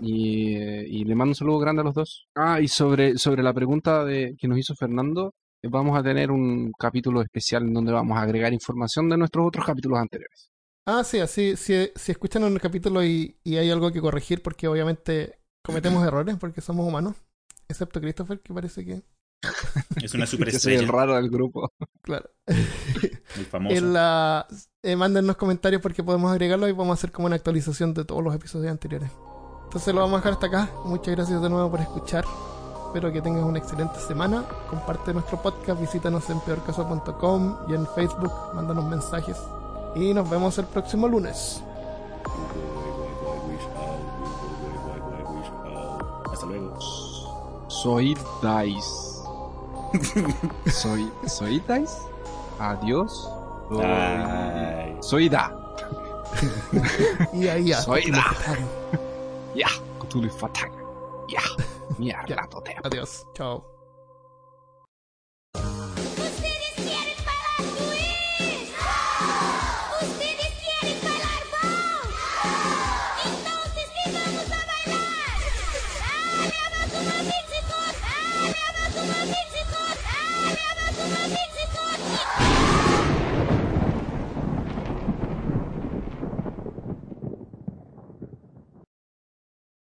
y, le mando un saludo grande a los dos. Ah, y sobre, sobre la pregunta de, que nos hizo Fernando, eh, vamos a tener un capítulo especial en donde vamos a agregar información de nuestros otros capítulos anteriores. Ah, sí, así, si, si escuchan un capítulo y, y hay algo que corregir, porque obviamente cometemos <laughs> errores, porque somos humanos, excepto Christopher, que parece que... Es una <laughs> superestrella. es el raro del grupo. Claro. <laughs> Muy famoso. En la, eh, mándennos comentarios porque podemos agregarlo y vamos a hacer como una actualización de todos los episodios anteriores. Entonces lo vamos a dejar hasta acá. Muchas gracias de nuevo por escuchar. Espero que tengas una excelente semana. Comparte nuestro podcast, visítanos en peorcaso.com y en Facebook, mándanos mensajes. Y nos vemos el próximo lunes. Hasta luego. Soy Dice. <laughs> soy, soy Dice. Adiós. Soy, soy Da. y ahí ya. Soy Da. Ya, Cthulhu Fatal. Ya, <laughs> mierda, totem. Adiós, chao.